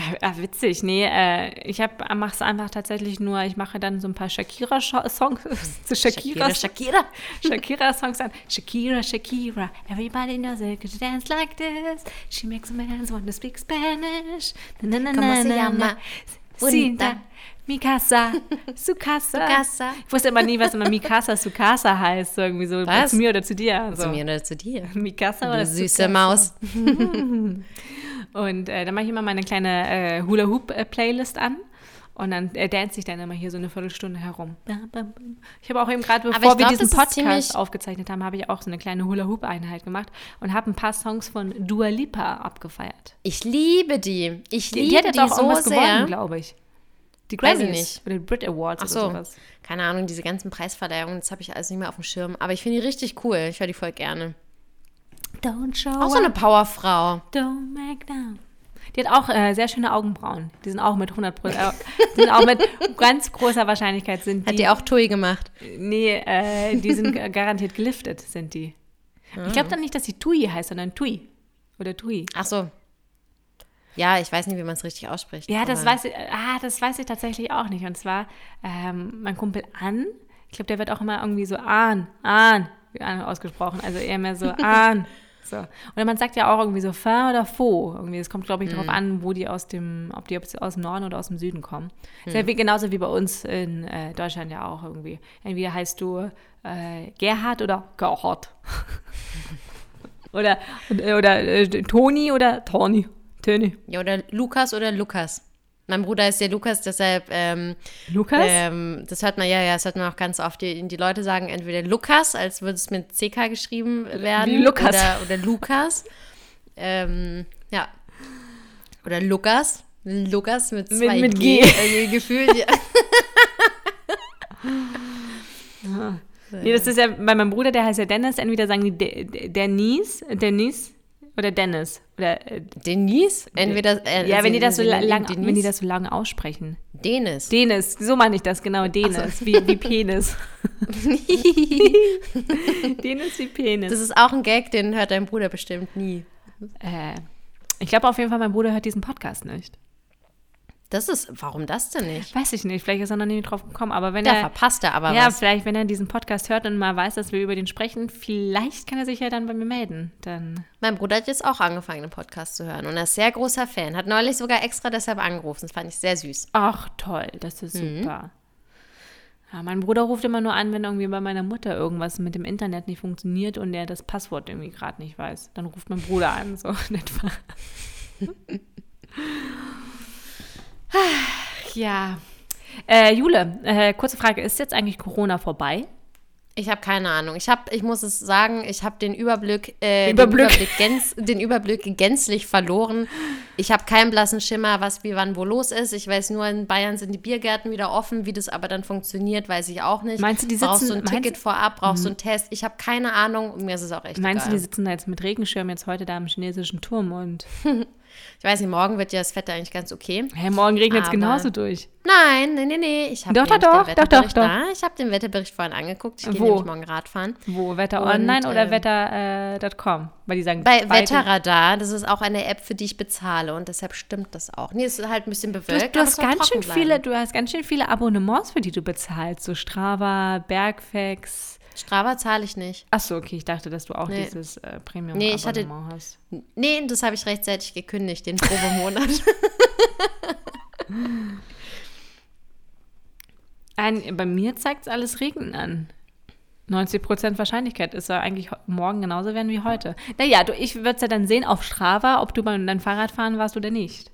Ah, witzig, nee, äh, ich mache es einfach tatsächlich nur, ich mache dann so ein paar Shakira-Songs zu Shakira, Shakira. Shakira-Songs an. Shakira, Shakira, everybody knows it, she dance like this. She makes a man want to speak Spanish. Na, na, na, ¿Cómo na, na, na. Cinta, Mikasa, Sukasa. Sukasa. Ich wusste immer nie, was immer Mikasa, Sukasa heißt, so irgendwie so Was? zu mir oder zu dir. So. Zu mir oder zu dir. Mikasa Du oder süße Sukasa? Maus. Und äh, dann mache ich immer meine kleine äh, Hula-Hoop-Playlist an. Und dann äh, dance ich dann immer hier so eine Viertelstunde herum. Ich habe auch eben gerade, bevor wir glaub, diesen das ist Podcast aufgezeichnet haben, habe ich auch so eine kleine Hula-Hoop-Einheit gemacht und habe ein paar Songs von Dua Lipa abgefeiert. Ich liebe die. Ich Die, liebe die hat jetzt die auch so irgendwas sehr. gewonnen, glaube ich. Die Weiß ich Grammys nicht. oder die Brit Awards Ach oder so, sowas. keine Ahnung, diese ganzen Preisverleihungen, das habe ich alles nicht mehr auf dem Schirm. Aber ich finde die richtig cool. Ich höre die voll gerne. Don't show Auch so eine Powerfrau. don't make down. Die hat auch äh, sehr schöne Augenbrauen. Die sind auch mit 100 Prozent, äh, sind auch mit ganz großer Wahrscheinlichkeit sind Hat die auch Tui gemacht. Nee, äh, die sind garantiert geliftet, sind die. Ah. Ich glaube dann nicht, dass sie Tui heißt, sondern Tui. Oder Tui. Ach so. Ja, ich weiß nicht, wie man es richtig ausspricht. Ja, das weiß ich, ah, das weiß ich tatsächlich auch nicht. Und zwar ähm, mein Kumpel An, ich glaube, der wird auch immer irgendwie so An, An ausgesprochen. Also eher mehr so An. So. Oder man sagt ja auch irgendwie so Fa oder Fo. Irgendwie, es kommt, glaube ich, Mhm. darauf an, wo die aus dem, ob die aus dem Norden oder aus dem Süden kommen. Ist Mhm. ja wie, genauso wie bei uns in äh, Deutschland ja auch irgendwie. Entweder heißt du äh, Gerhard oder Gerhard. oder oder äh, Toni oder Toni. Toni. Ja, oder Lukas oder Lukas. Mein Bruder ist der Lukas, deshalb, ähm, Lukas? ähm, das hört man, ja, ja, das hört man auch ganz oft. Die, die Leute sagen entweder Lukas, als würde es mit CK geschrieben werden. Wie Lukas. Oder, oder Lukas. Ähm, ja. Oder Lukas. Lukas mit zwei mit G. G. Äh, gefühlt, ja. Nee, das ist ja bei meinem Bruder, der heißt ja Dennis. Entweder sagen die De De Denise, Dennis oder Dennis. Oder, äh, Denise? Entweder. Äh, ja, wenn die, das so lang, Denise. wenn die das so lang aussprechen. Dennis. Dennis, so meine ich das, genau, Dennis, wie, wie Penis. Dennis wie Penis. Das ist auch ein Gag, den hört dein Bruder bestimmt nie. äh, ich glaube auf jeden Fall, mein Bruder hört diesen Podcast nicht. Das ist, warum das denn nicht? Weiß ich nicht, vielleicht ist er noch nie drauf gekommen, aber wenn Da er. verpasst er aber ja, was. vielleicht, wenn er diesen Podcast hört und mal weiß, dass wir über den sprechen, vielleicht kann er sich ja dann bei mir melden. Dann Mein Bruder hat jetzt auch angefangen, den Podcast zu hören und er ist sehr großer Fan. Hat neulich sogar extra deshalb angerufen. Das fand ich sehr süß. Ach, toll, das ist Mhm. super. Ja, mein Bruder ruft immer nur an, wenn irgendwie bei meiner Mutter irgendwas mit dem Internet nicht funktioniert und er das Passwort irgendwie gerade nicht weiß. Dann ruft mein Bruder an, so in etwa. Ja. Äh, Jule, äh, kurze Frage, ist jetzt eigentlich Corona vorbei? Ich habe keine Ahnung. Ich habe, ich muss es sagen, ich habe den Überblick, äh, Überblick. Den, Überblick gänz, den Überblick gänzlich verloren. Ich habe keinen blassen Schimmer, was wie wann wo los ist. Ich weiß nur, in Bayern sind die Biergärten wieder offen. Wie das aber dann funktioniert, weiß ich auch nicht. Meinst du, die brauchst du sitzen- ein Mhm. Ticket vorab, brauchst du einen Test? Ich habe keine Ahnung. Mir ist es auch echt Meinst du, egal. die sitzen da jetzt mit Regenschirm jetzt heute da im chinesischen Turm und Ich weiß nicht, morgen wird ja das Wetter eigentlich ganz okay. Hey, morgen regnet es genauso durch. Nein, nee, nee, nee. Ich habe doch, doch, doch, doch, doch, doch. Da. Ich habe den Wetterbericht vorhin angeguckt. Ich gehe nämlich morgen Radfahren. Wo? Wetter Online oder äh, Wetter.com? Äh, Weil die sagen Bei Wetterradar, das ist auch eine App, für die ich bezahle und deshalb stimmt das auch. Nee, es ist halt ein bisschen bewölkt. Du, du hast ganz schön viele, du hast ganz schön viele Abonnements, für die du bezahlst. So Strava, Bergfex. Strava zahle ich nicht. Ach so, okay. Ich dachte, dass du auch nee. dieses äh, premium nee, ich hatte, hast. Nee, das habe ich rechtzeitig gekündigt, den Probemonat. Ein, bei mir zeigt es alles Regen an. 90% Wahrscheinlichkeit ist ja eigentlich morgen genauso werden wie heute. Naja, du, ich würde es ja dann sehen auf Strava, ob du beim dein Fahrrad fahren warst oder nicht.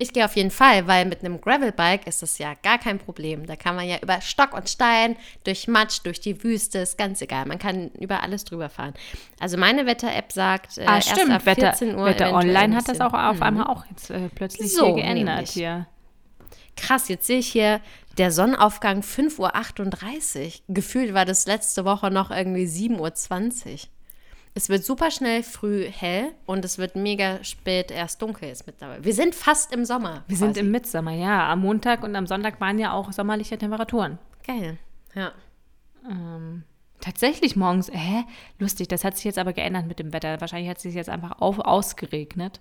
Ich gehe auf jeden Fall, weil mit einem Gravelbike ist das ja gar kein Problem. Da kann man ja über Stock und Stein, durch Matsch, durch die Wüste, ist ganz egal. Man kann über alles drüber fahren. Also meine Wetter-App sagt, äh, ah, erst stimmt. ab 14 Wetter, Uhr. Wetter Online hat das auch auf mhm. einmal auch jetzt äh, plötzlich so, hier geändert. Hier. Krass, jetzt sehe ich hier der Sonnenaufgang 5.38 Uhr. Gefühlt war das letzte Woche noch irgendwie 7.20 Uhr. Es wird super schnell früh hell und es wird mega spät erst dunkel jetzt mittlerweile. Wir sind fast im Sommer. Wir quasi. sind im Mitsommer, ja. Am Montag und am Sonntag waren ja auch sommerliche Temperaturen. Geil, ja. Ähm, tatsächlich morgens, hä? Lustig, das hat sich jetzt aber geändert mit dem Wetter. Wahrscheinlich hat es sich jetzt einfach auf, ausgeregnet.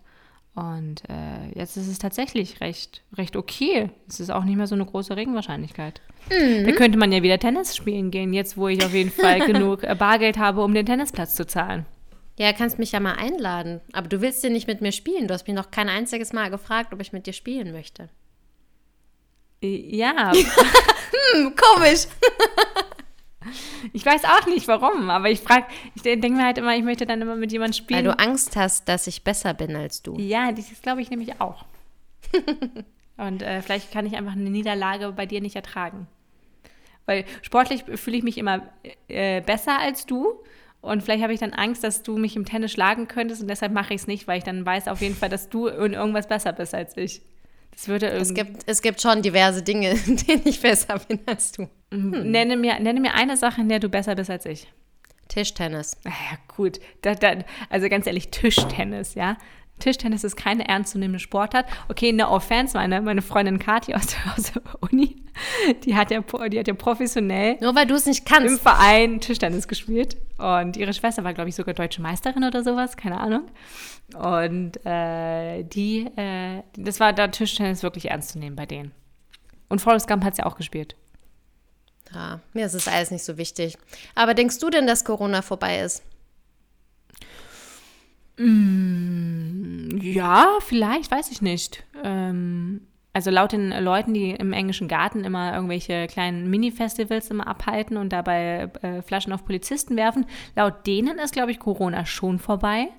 Und äh, jetzt ist es tatsächlich recht, recht okay. Es ist auch nicht mehr so eine große Regenwahrscheinlichkeit. Mhm. Da könnte man ja wieder Tennis spielen gehen, jetzt wo ich auf jeden Fall genug äh, Bargeld habe, um den Tennisplatz zu zahlen. Ja, kannst mich ja mal einladen. Aber du willst ja nicht mit mir spielen. Du hast mich noch kein einziges Mal gefragt, ob ich mit dir spielen möchte. Ja. hm, komisch. Ich weiß auch nicht warum, aber ich frage, ich denke mir halt immer, ich möchte dann immer mit jemandem spielen. Weil du Angst hast, dass ich besser bin als du. Ja, das glaube ich nämlich auch. Und äh, vielleicht kann ich einfach eine Niederlage bei dir nicht ertragen. Weil sportlich fühle ich mich immer äh, besser als du. Und vielleicht habe ich dann Angst, dass du mich im Tennis schlagen könntest und deshalb mache ich es nicht, weil ich dann weiß auf jeden Fall, dass du in irgendwas besser bist als ich. Das würde es, gibt, es gibt schon diverse Dinge, in denen ich besser bin als du. Hm. Nenne, mir, nenne mir eine Sache, in der du besser bist als ich. Tischtennis. Ah ja, gut. Da, da, also ganz ehrlich, Tischtennis, ja. Tischtennis ist keine ernstzunehmende Sportart. Okay, no offense, meine, meine Freundin Kathi aus, aus der Uni, die hat, ja, die hat ja professionell Nur weil du es nicht kannst. im Verein Tischtennis gespielt. Und ihre Schwester war, glaube ich, sogar deutsche Meisterin oder sowas, keine Ahnung. Und äh, die, äh, das war da Tischtennis wirklich ernst zu nehmen bei denen. Und Forrest Gump hat es ja auch gespielt. Ja, mir ist es alles nicht so wichtig. Aber denkst du denn, dass Corona vorbei ist? Mm, ja, vielleicht, weiß ich nicht. Ähm, also laut den Leuten, die im englischen Garten immer irgendwelche kleinen Mini-Festivals immer abhalten und dabei äh, Flaschen auf Polizisten werfen, laut denen ist, glaube ich, Corona schon vorbei.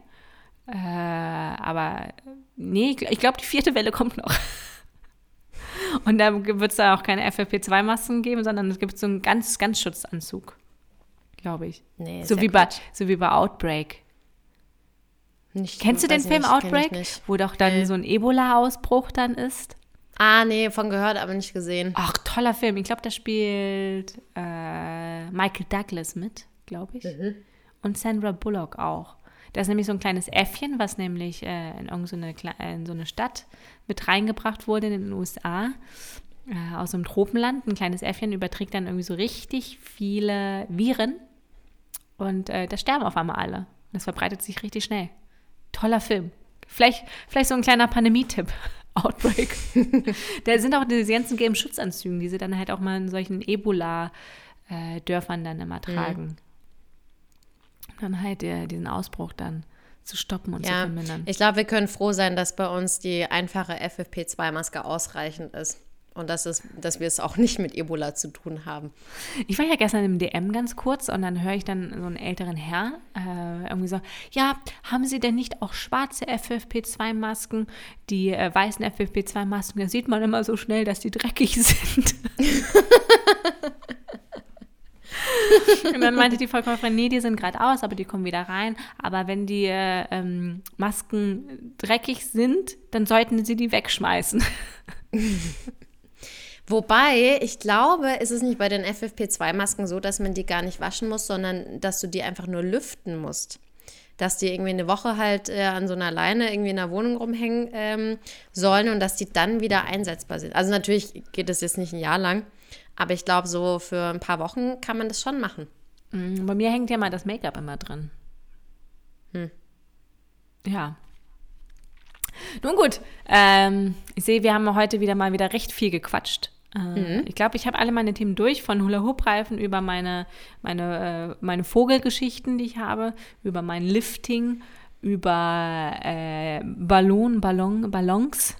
Äh, aber nee, ich glaube, die vierte Welle kommt noch. Und da wird es da auch keine FFP2-Masken geben, sondern es gibt so einen ganz, ganz Schutzanzug. Glaube ich. Nee, so, wie bei, so wie bei Outbreak. Nicht, Kennst du den Film nicht, Outbreak? Wo doch dann nee. so ein Ebola-Ausbruch dann ist? Ah, nee, von gehört, aber nicht gesehen. Ach, toller Film. Ich glaube, da spielt äh, Michael Douglas mit, glaube ich. Mhm. Und Sandra Bullock auch. Da ist nämlich so ein kleines Äffchen, was nämlich äh, in irgendeine äh, in so eine Stadt mit reingebracht wurde in den USA, äh, aus einem Tropenland. Ein kleines Äffchen überträgt dann irgendwie so richtig viele Viren und äh, da sterben auf einmal alle. Das verbreitet sich richtig schnell. Toller Film. Vielleicht, vielleicht so ein kleiner Pandemie-Tipp. Outbreak. da sind auch diese ganzen gelben Schutzanzügen, die sie dann halt auch mal in solchen Ebola-Dörfern äh, dann immer tragen. Mhm dann halt der, diesen Ausbruch dann zu stoppen und ja, zu vermindern. Ich glaube, wir können froh sein, dass bei uns die einfache FFP2-Maske ausreichend ist. Und dass, es, dass wir es auch nicht mit Ebola zu tun haben. Ich war ja gestern im DM ganz kurz und dann höre ich dann so einen älteren Herr äh, irgendwie so, ja, haben Sie denn nicht auch schwarze FFP2-Masken? Die äh, weißen FFP2-Masken, da sieht man immer so schnell, dass die dreckig sind. und dann meinte die Verkäuferin, nee, die sind gerade aus, aber die kommen wieder rein. Aber wenn die äh, ähm, Masken dreckig sind, dann sollten sie die wegschmeißen. Wobei, ich glaube, ist es nicht bei den FFP2-Masken so, dass man die gar nicht waschen muss, sondern dass du die einfach nur lüften musst. dass die irgendwie eine Woche halt äh, an so einer Leine irgendwie in der Wohnung rumhängen ähm, sollen und dass die dann wieder einsetzbar sind. Also natürlich geht es jetzt nicht ein Jahr lang, aber ich glaube, so für ein paar Wochen kann man das schon machen. Mm, bei mir hängt ja mal das Make-up immer drin. Hm. Ja. Nun gut, ähm, ich sehe, wir haben heute wieder mal wieder recht viel gequatscht. Äh, Mhm. Ich glaube, ich habe alle meine Themen durch, von Hula-Hoop-Reifen über meine, meine, äh, meine Vogelgeschichten, die ich habe, über mein Lifting, über äh, Ballon, Ballon, Ballons.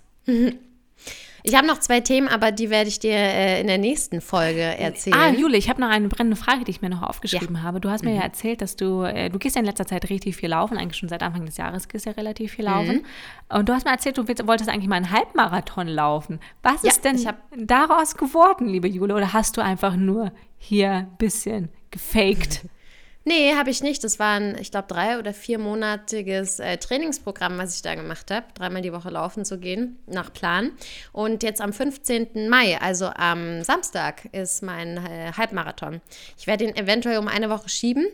Ich habe noch zwei Themen, aber die werde ich dir äh, in der nächsten Folge erzählen. Ah, Jule, ich habe noch eine brennende Frage, die ich mir noch aufgeschrieben habe. Du hast mir ja erzählt, dass du, äh, du gehst ja in letzter Zeit richtig viel laufen, eigentlich schon seit Anfang des Jahres gehst du ja relativ viel laufen. Und du hast mir erzählt, du willst, wolltest eigentlich mal einen Halbmarathon laufen. Was Ja, ist denn daraus geworden, liebe Jule? Oder hast du einfach nur hier ein bisschen gefaked? Nee, habe ich nicht. Das war ein, ich glaube, drei- oder viermonatiges äh, Trainingsprogramm, was ich da gemacht habe. Dreimal die Woche laufen zu gehen, nach Plan. Und jetzt am 15. Mai, also am Samstag, ist mein äh, Halbmarathon. Ich werde ihn eventuell um eine Woche schieben.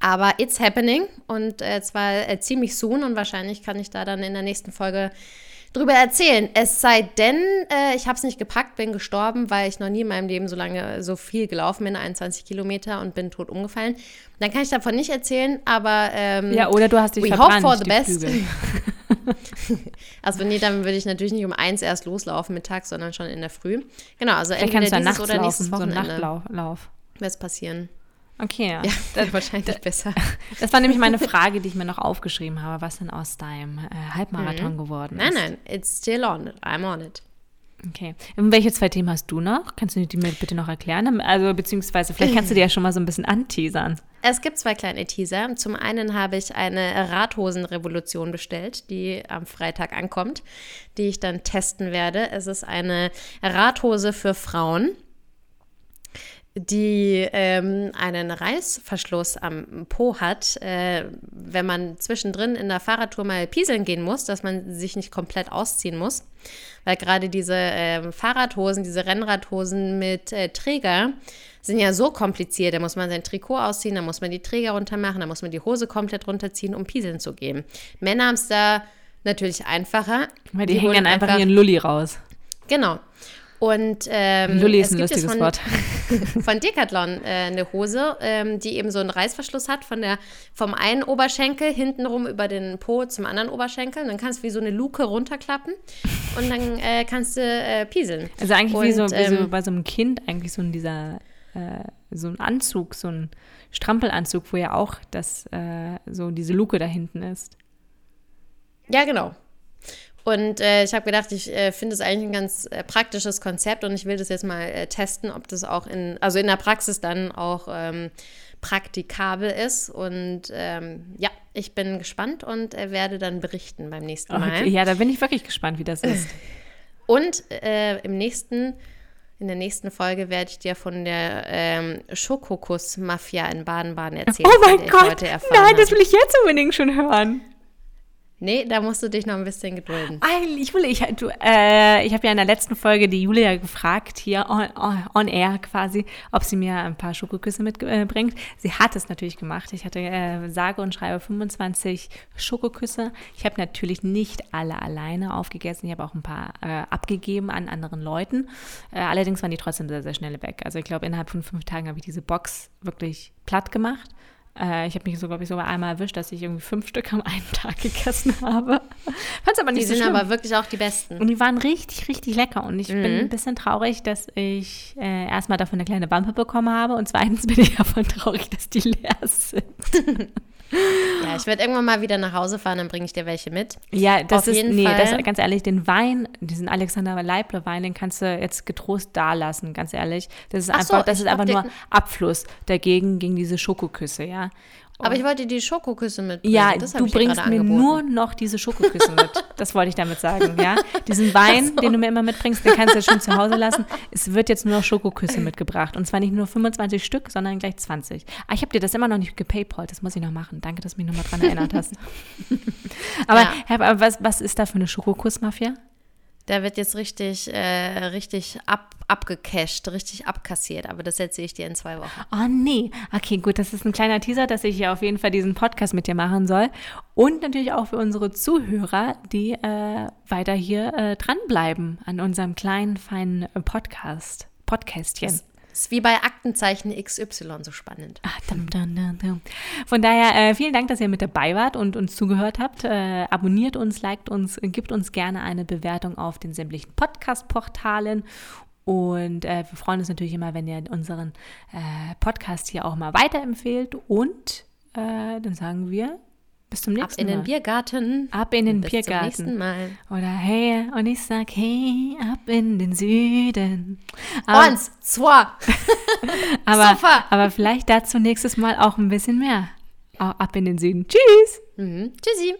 Aber it's happening und äh, zwar äh, ziemlich soon und wahrscheinlich kann ich da dann in der nächsten Folge drüber erzählen. Es sei denn, äh, ich habe es nicht gepackt, bin gestorben, weil ich noch nie in meinem Leben so lange so viel gelaufen bin, 21 Kilometer und bin tot umgefallen. Dann kann ich davon nicht erzählen, aber ähm, Ja, oder du hast dich we verbrannt, hope for the best. Also nee, dann würde ich natürlich nicht um eins erst loslaufen mittags, sondern schon in der Früh. Genau, also Vielleicht entweder kannst du dieses nachts oder laufen, nächstes so einen Wochenende Nachtlauf. Es passieren. Okay, ja. Das wahrscheinlich besser. Das war nämlich meine Frage, die ich mir noch aufgeschrieben habe, was denn aus deinem äh, Halbmarathon geworden ist. Nein, nein, it's still on it. I'm on it. Okay. Und welche zwei Themen hast du noch? Kannst du die mir bitte noch erklären? Also, beziehungsweise, vielleicht kannst du dir ja schon mal so ein bisschen anteasern. Es gibt zwei kleine Teaser. Zum einen habe ich eine Radhosenrevolution bestellt, die am Freitag ankommt, die ich dann testen werde. Es ist eine Radhose für Frauen, die ähm, einen Reißverschluss am Po hat, äh, wenn man zwischendrin in der Fahrradtour mal pieseln gehen muss, dass man sich nicht komplett ausziehen muss. Weil gerade diese ähm, Fahrradhosen, diese Rennradhosen mit äh, Träger sind ja so kompliziert. Da muss man sein Trikot ausziehen, da muss man die Träger runter machen, da muss man die Hose komplett runterziehen, um pieseln zu gehen. Männer haben es da natürlich einfacher. Weil die, hängen holen dann einfach ihren Lulli raus. Genau. Und ähm, Lulli ist es ein lustiges von, Wort. von Decathlon äh, eine Hose, ähm, die eben so einen Reißverschluss hat von der, vom einen Oberschenkel hintenrum über den Po zum anderen Oberschenkel. Und dann kannst du wie so eine Luke runterklappen und dann äh, kannst du äh, pieseln. Also eigentlich wie, so, Und, wie so ähm, bei so einem Kind, eigentlich so in dieser, äh, so ein Anzug, so ein Strampelanzug, wo ja auch das, äh, so diese Luke da hinten ist. Ja, genau. Und äh, ich habe gedacht, ich äh, finde es eigentlich ein ganz äh, praktisches Konzept und ich will das jetzt mal äh, testen, ob das auch in, also in der Praxis dann auch ähm, praktikabel ist. Und ähm, ja, ich bin gespannt und äh, werde dann berichten beim nächsten Mal. Okay, ja, da bin ich wirklich gespannt, wie das ist. Und äh, im nächsten, in der nächsten Folge werde ich dir von der ähm, Schokokuss-Mafia in Baden-Baden erzählen. Oh mein Gott, nein, das will ich jetzt unbedingt schon hören. Nee, da musst du dich noch ein bisschen gedulden. Jule, ich, äh, ich habe ja in der letzten Folge die Julia gefragt, hier on, on, on air quasi, ob sie mir ein paar Schokoküsse mitbringt. Sie hat es natürlich gemacht. Ich hatte äh, sage und schreibe 25 Schokoküsse. Ich habe natürlich nicht alle alleine aufgegessen. Ich habe auch ein paar äh, abgegeben an anderen Leuten. Äh, allerdings waren die trotzdem sehr, sehr schnell weg. Also ich glaube, innerhalb von fünf Tagen habe ich diese Box wirklich platt gemacht. Äh, ich habe mich so, glaube ich, sogar einmal erwischt, dass ich irgendwie fünf Stück am einen Tag gegessen habe. Fand es aber nicht Die so sind schlimm. aber wirklich auch die besten. Und die waren richtig, richtig lecker. Und ich bin ein bisschen traurig, dass ich äh, erstmal davon eine kleine Wampe bekommen habe. Und zweitens bin ich davon traurig, dass die leer sind. Ja, ich werde irgendwann mal wieder nach Hause fahren, dann bringe ich dir welche mit. Ja, das Auf ist, jeden nee, Fall. das, ganz ehrlich, den Wein, diesen Alexander Leibler Wein, den kannst du jetzt getrost da lassen, ganz ehrlich. Das ist Ach so, einfach, das ich ist einfach nur Abfluss dagegen gegen diese Schokoküsse, ja. Aber ich wollte dir die Schokoküsse mitbringen. Ja, du bringst mir angeboten. nur noch diese Schokoküsse mit. Das wollte ich damit sagen, ja. Diesen Wein, den du mir immer mitbringst, den kannst du jetzt schon zu Hause lassen. Es wird jetzt nur noch Schokoküsse mitgebracht. Und zwar nicht nur 25 Stück, sondern gleich 20. Ah, ich habe dir das immer noch nicht gepaypalt. Das muss ich noch machen. Danke, dass du mich nochmal dran erinnert hast. aber Ja. Herr, aber was, was ist da für eine Schokokuss-Mafia? Der wird jetzt richtig, äh, richtig ab, abgecasht, richtig abkassiert. Aber das erzähle ich dir in zwei Wochen. Oh nee. Okay, gut, das ist ein kleiner Teaser, dass ich ja auf jeden Fall diesen Podcast mit dir machen soll. Und natürlich auch für unsere Zuhörer, die äh, weiter hier äh, dranbleiben an unserem kleinen, feinen äh, Podcast. Podcastchen. Das ist wie bei Aktenzeichen XY so spannend. Ah, dum, dum, dum. Von daher äh, vielen Dank, dass ihr mit dabei wart und uns zugehört habt. Äh, abonniert uns, liked uns, gebt uns gerne eine Bewertung auf den sämtlichen Podcast-Portalen. Und äh, wir freuen uns natürlich immer, wenn ihr unseren äh, Podcast hier auch mal weiterempfehlt. Und äh, dann sagen wir bis zum nächsten Ab in Mal. den Biergarten. Ab in den Bis Biergarten. zum nächsten Mal. Oder hey, und ich sag hey, ab in den Süden. Aber, Eins, zwei. aber, super. aber vielleicht dazu nächstes Mal auch ein bisschen mehr. Ab in den Süden. Tschüss. Mhm. Tschüssi.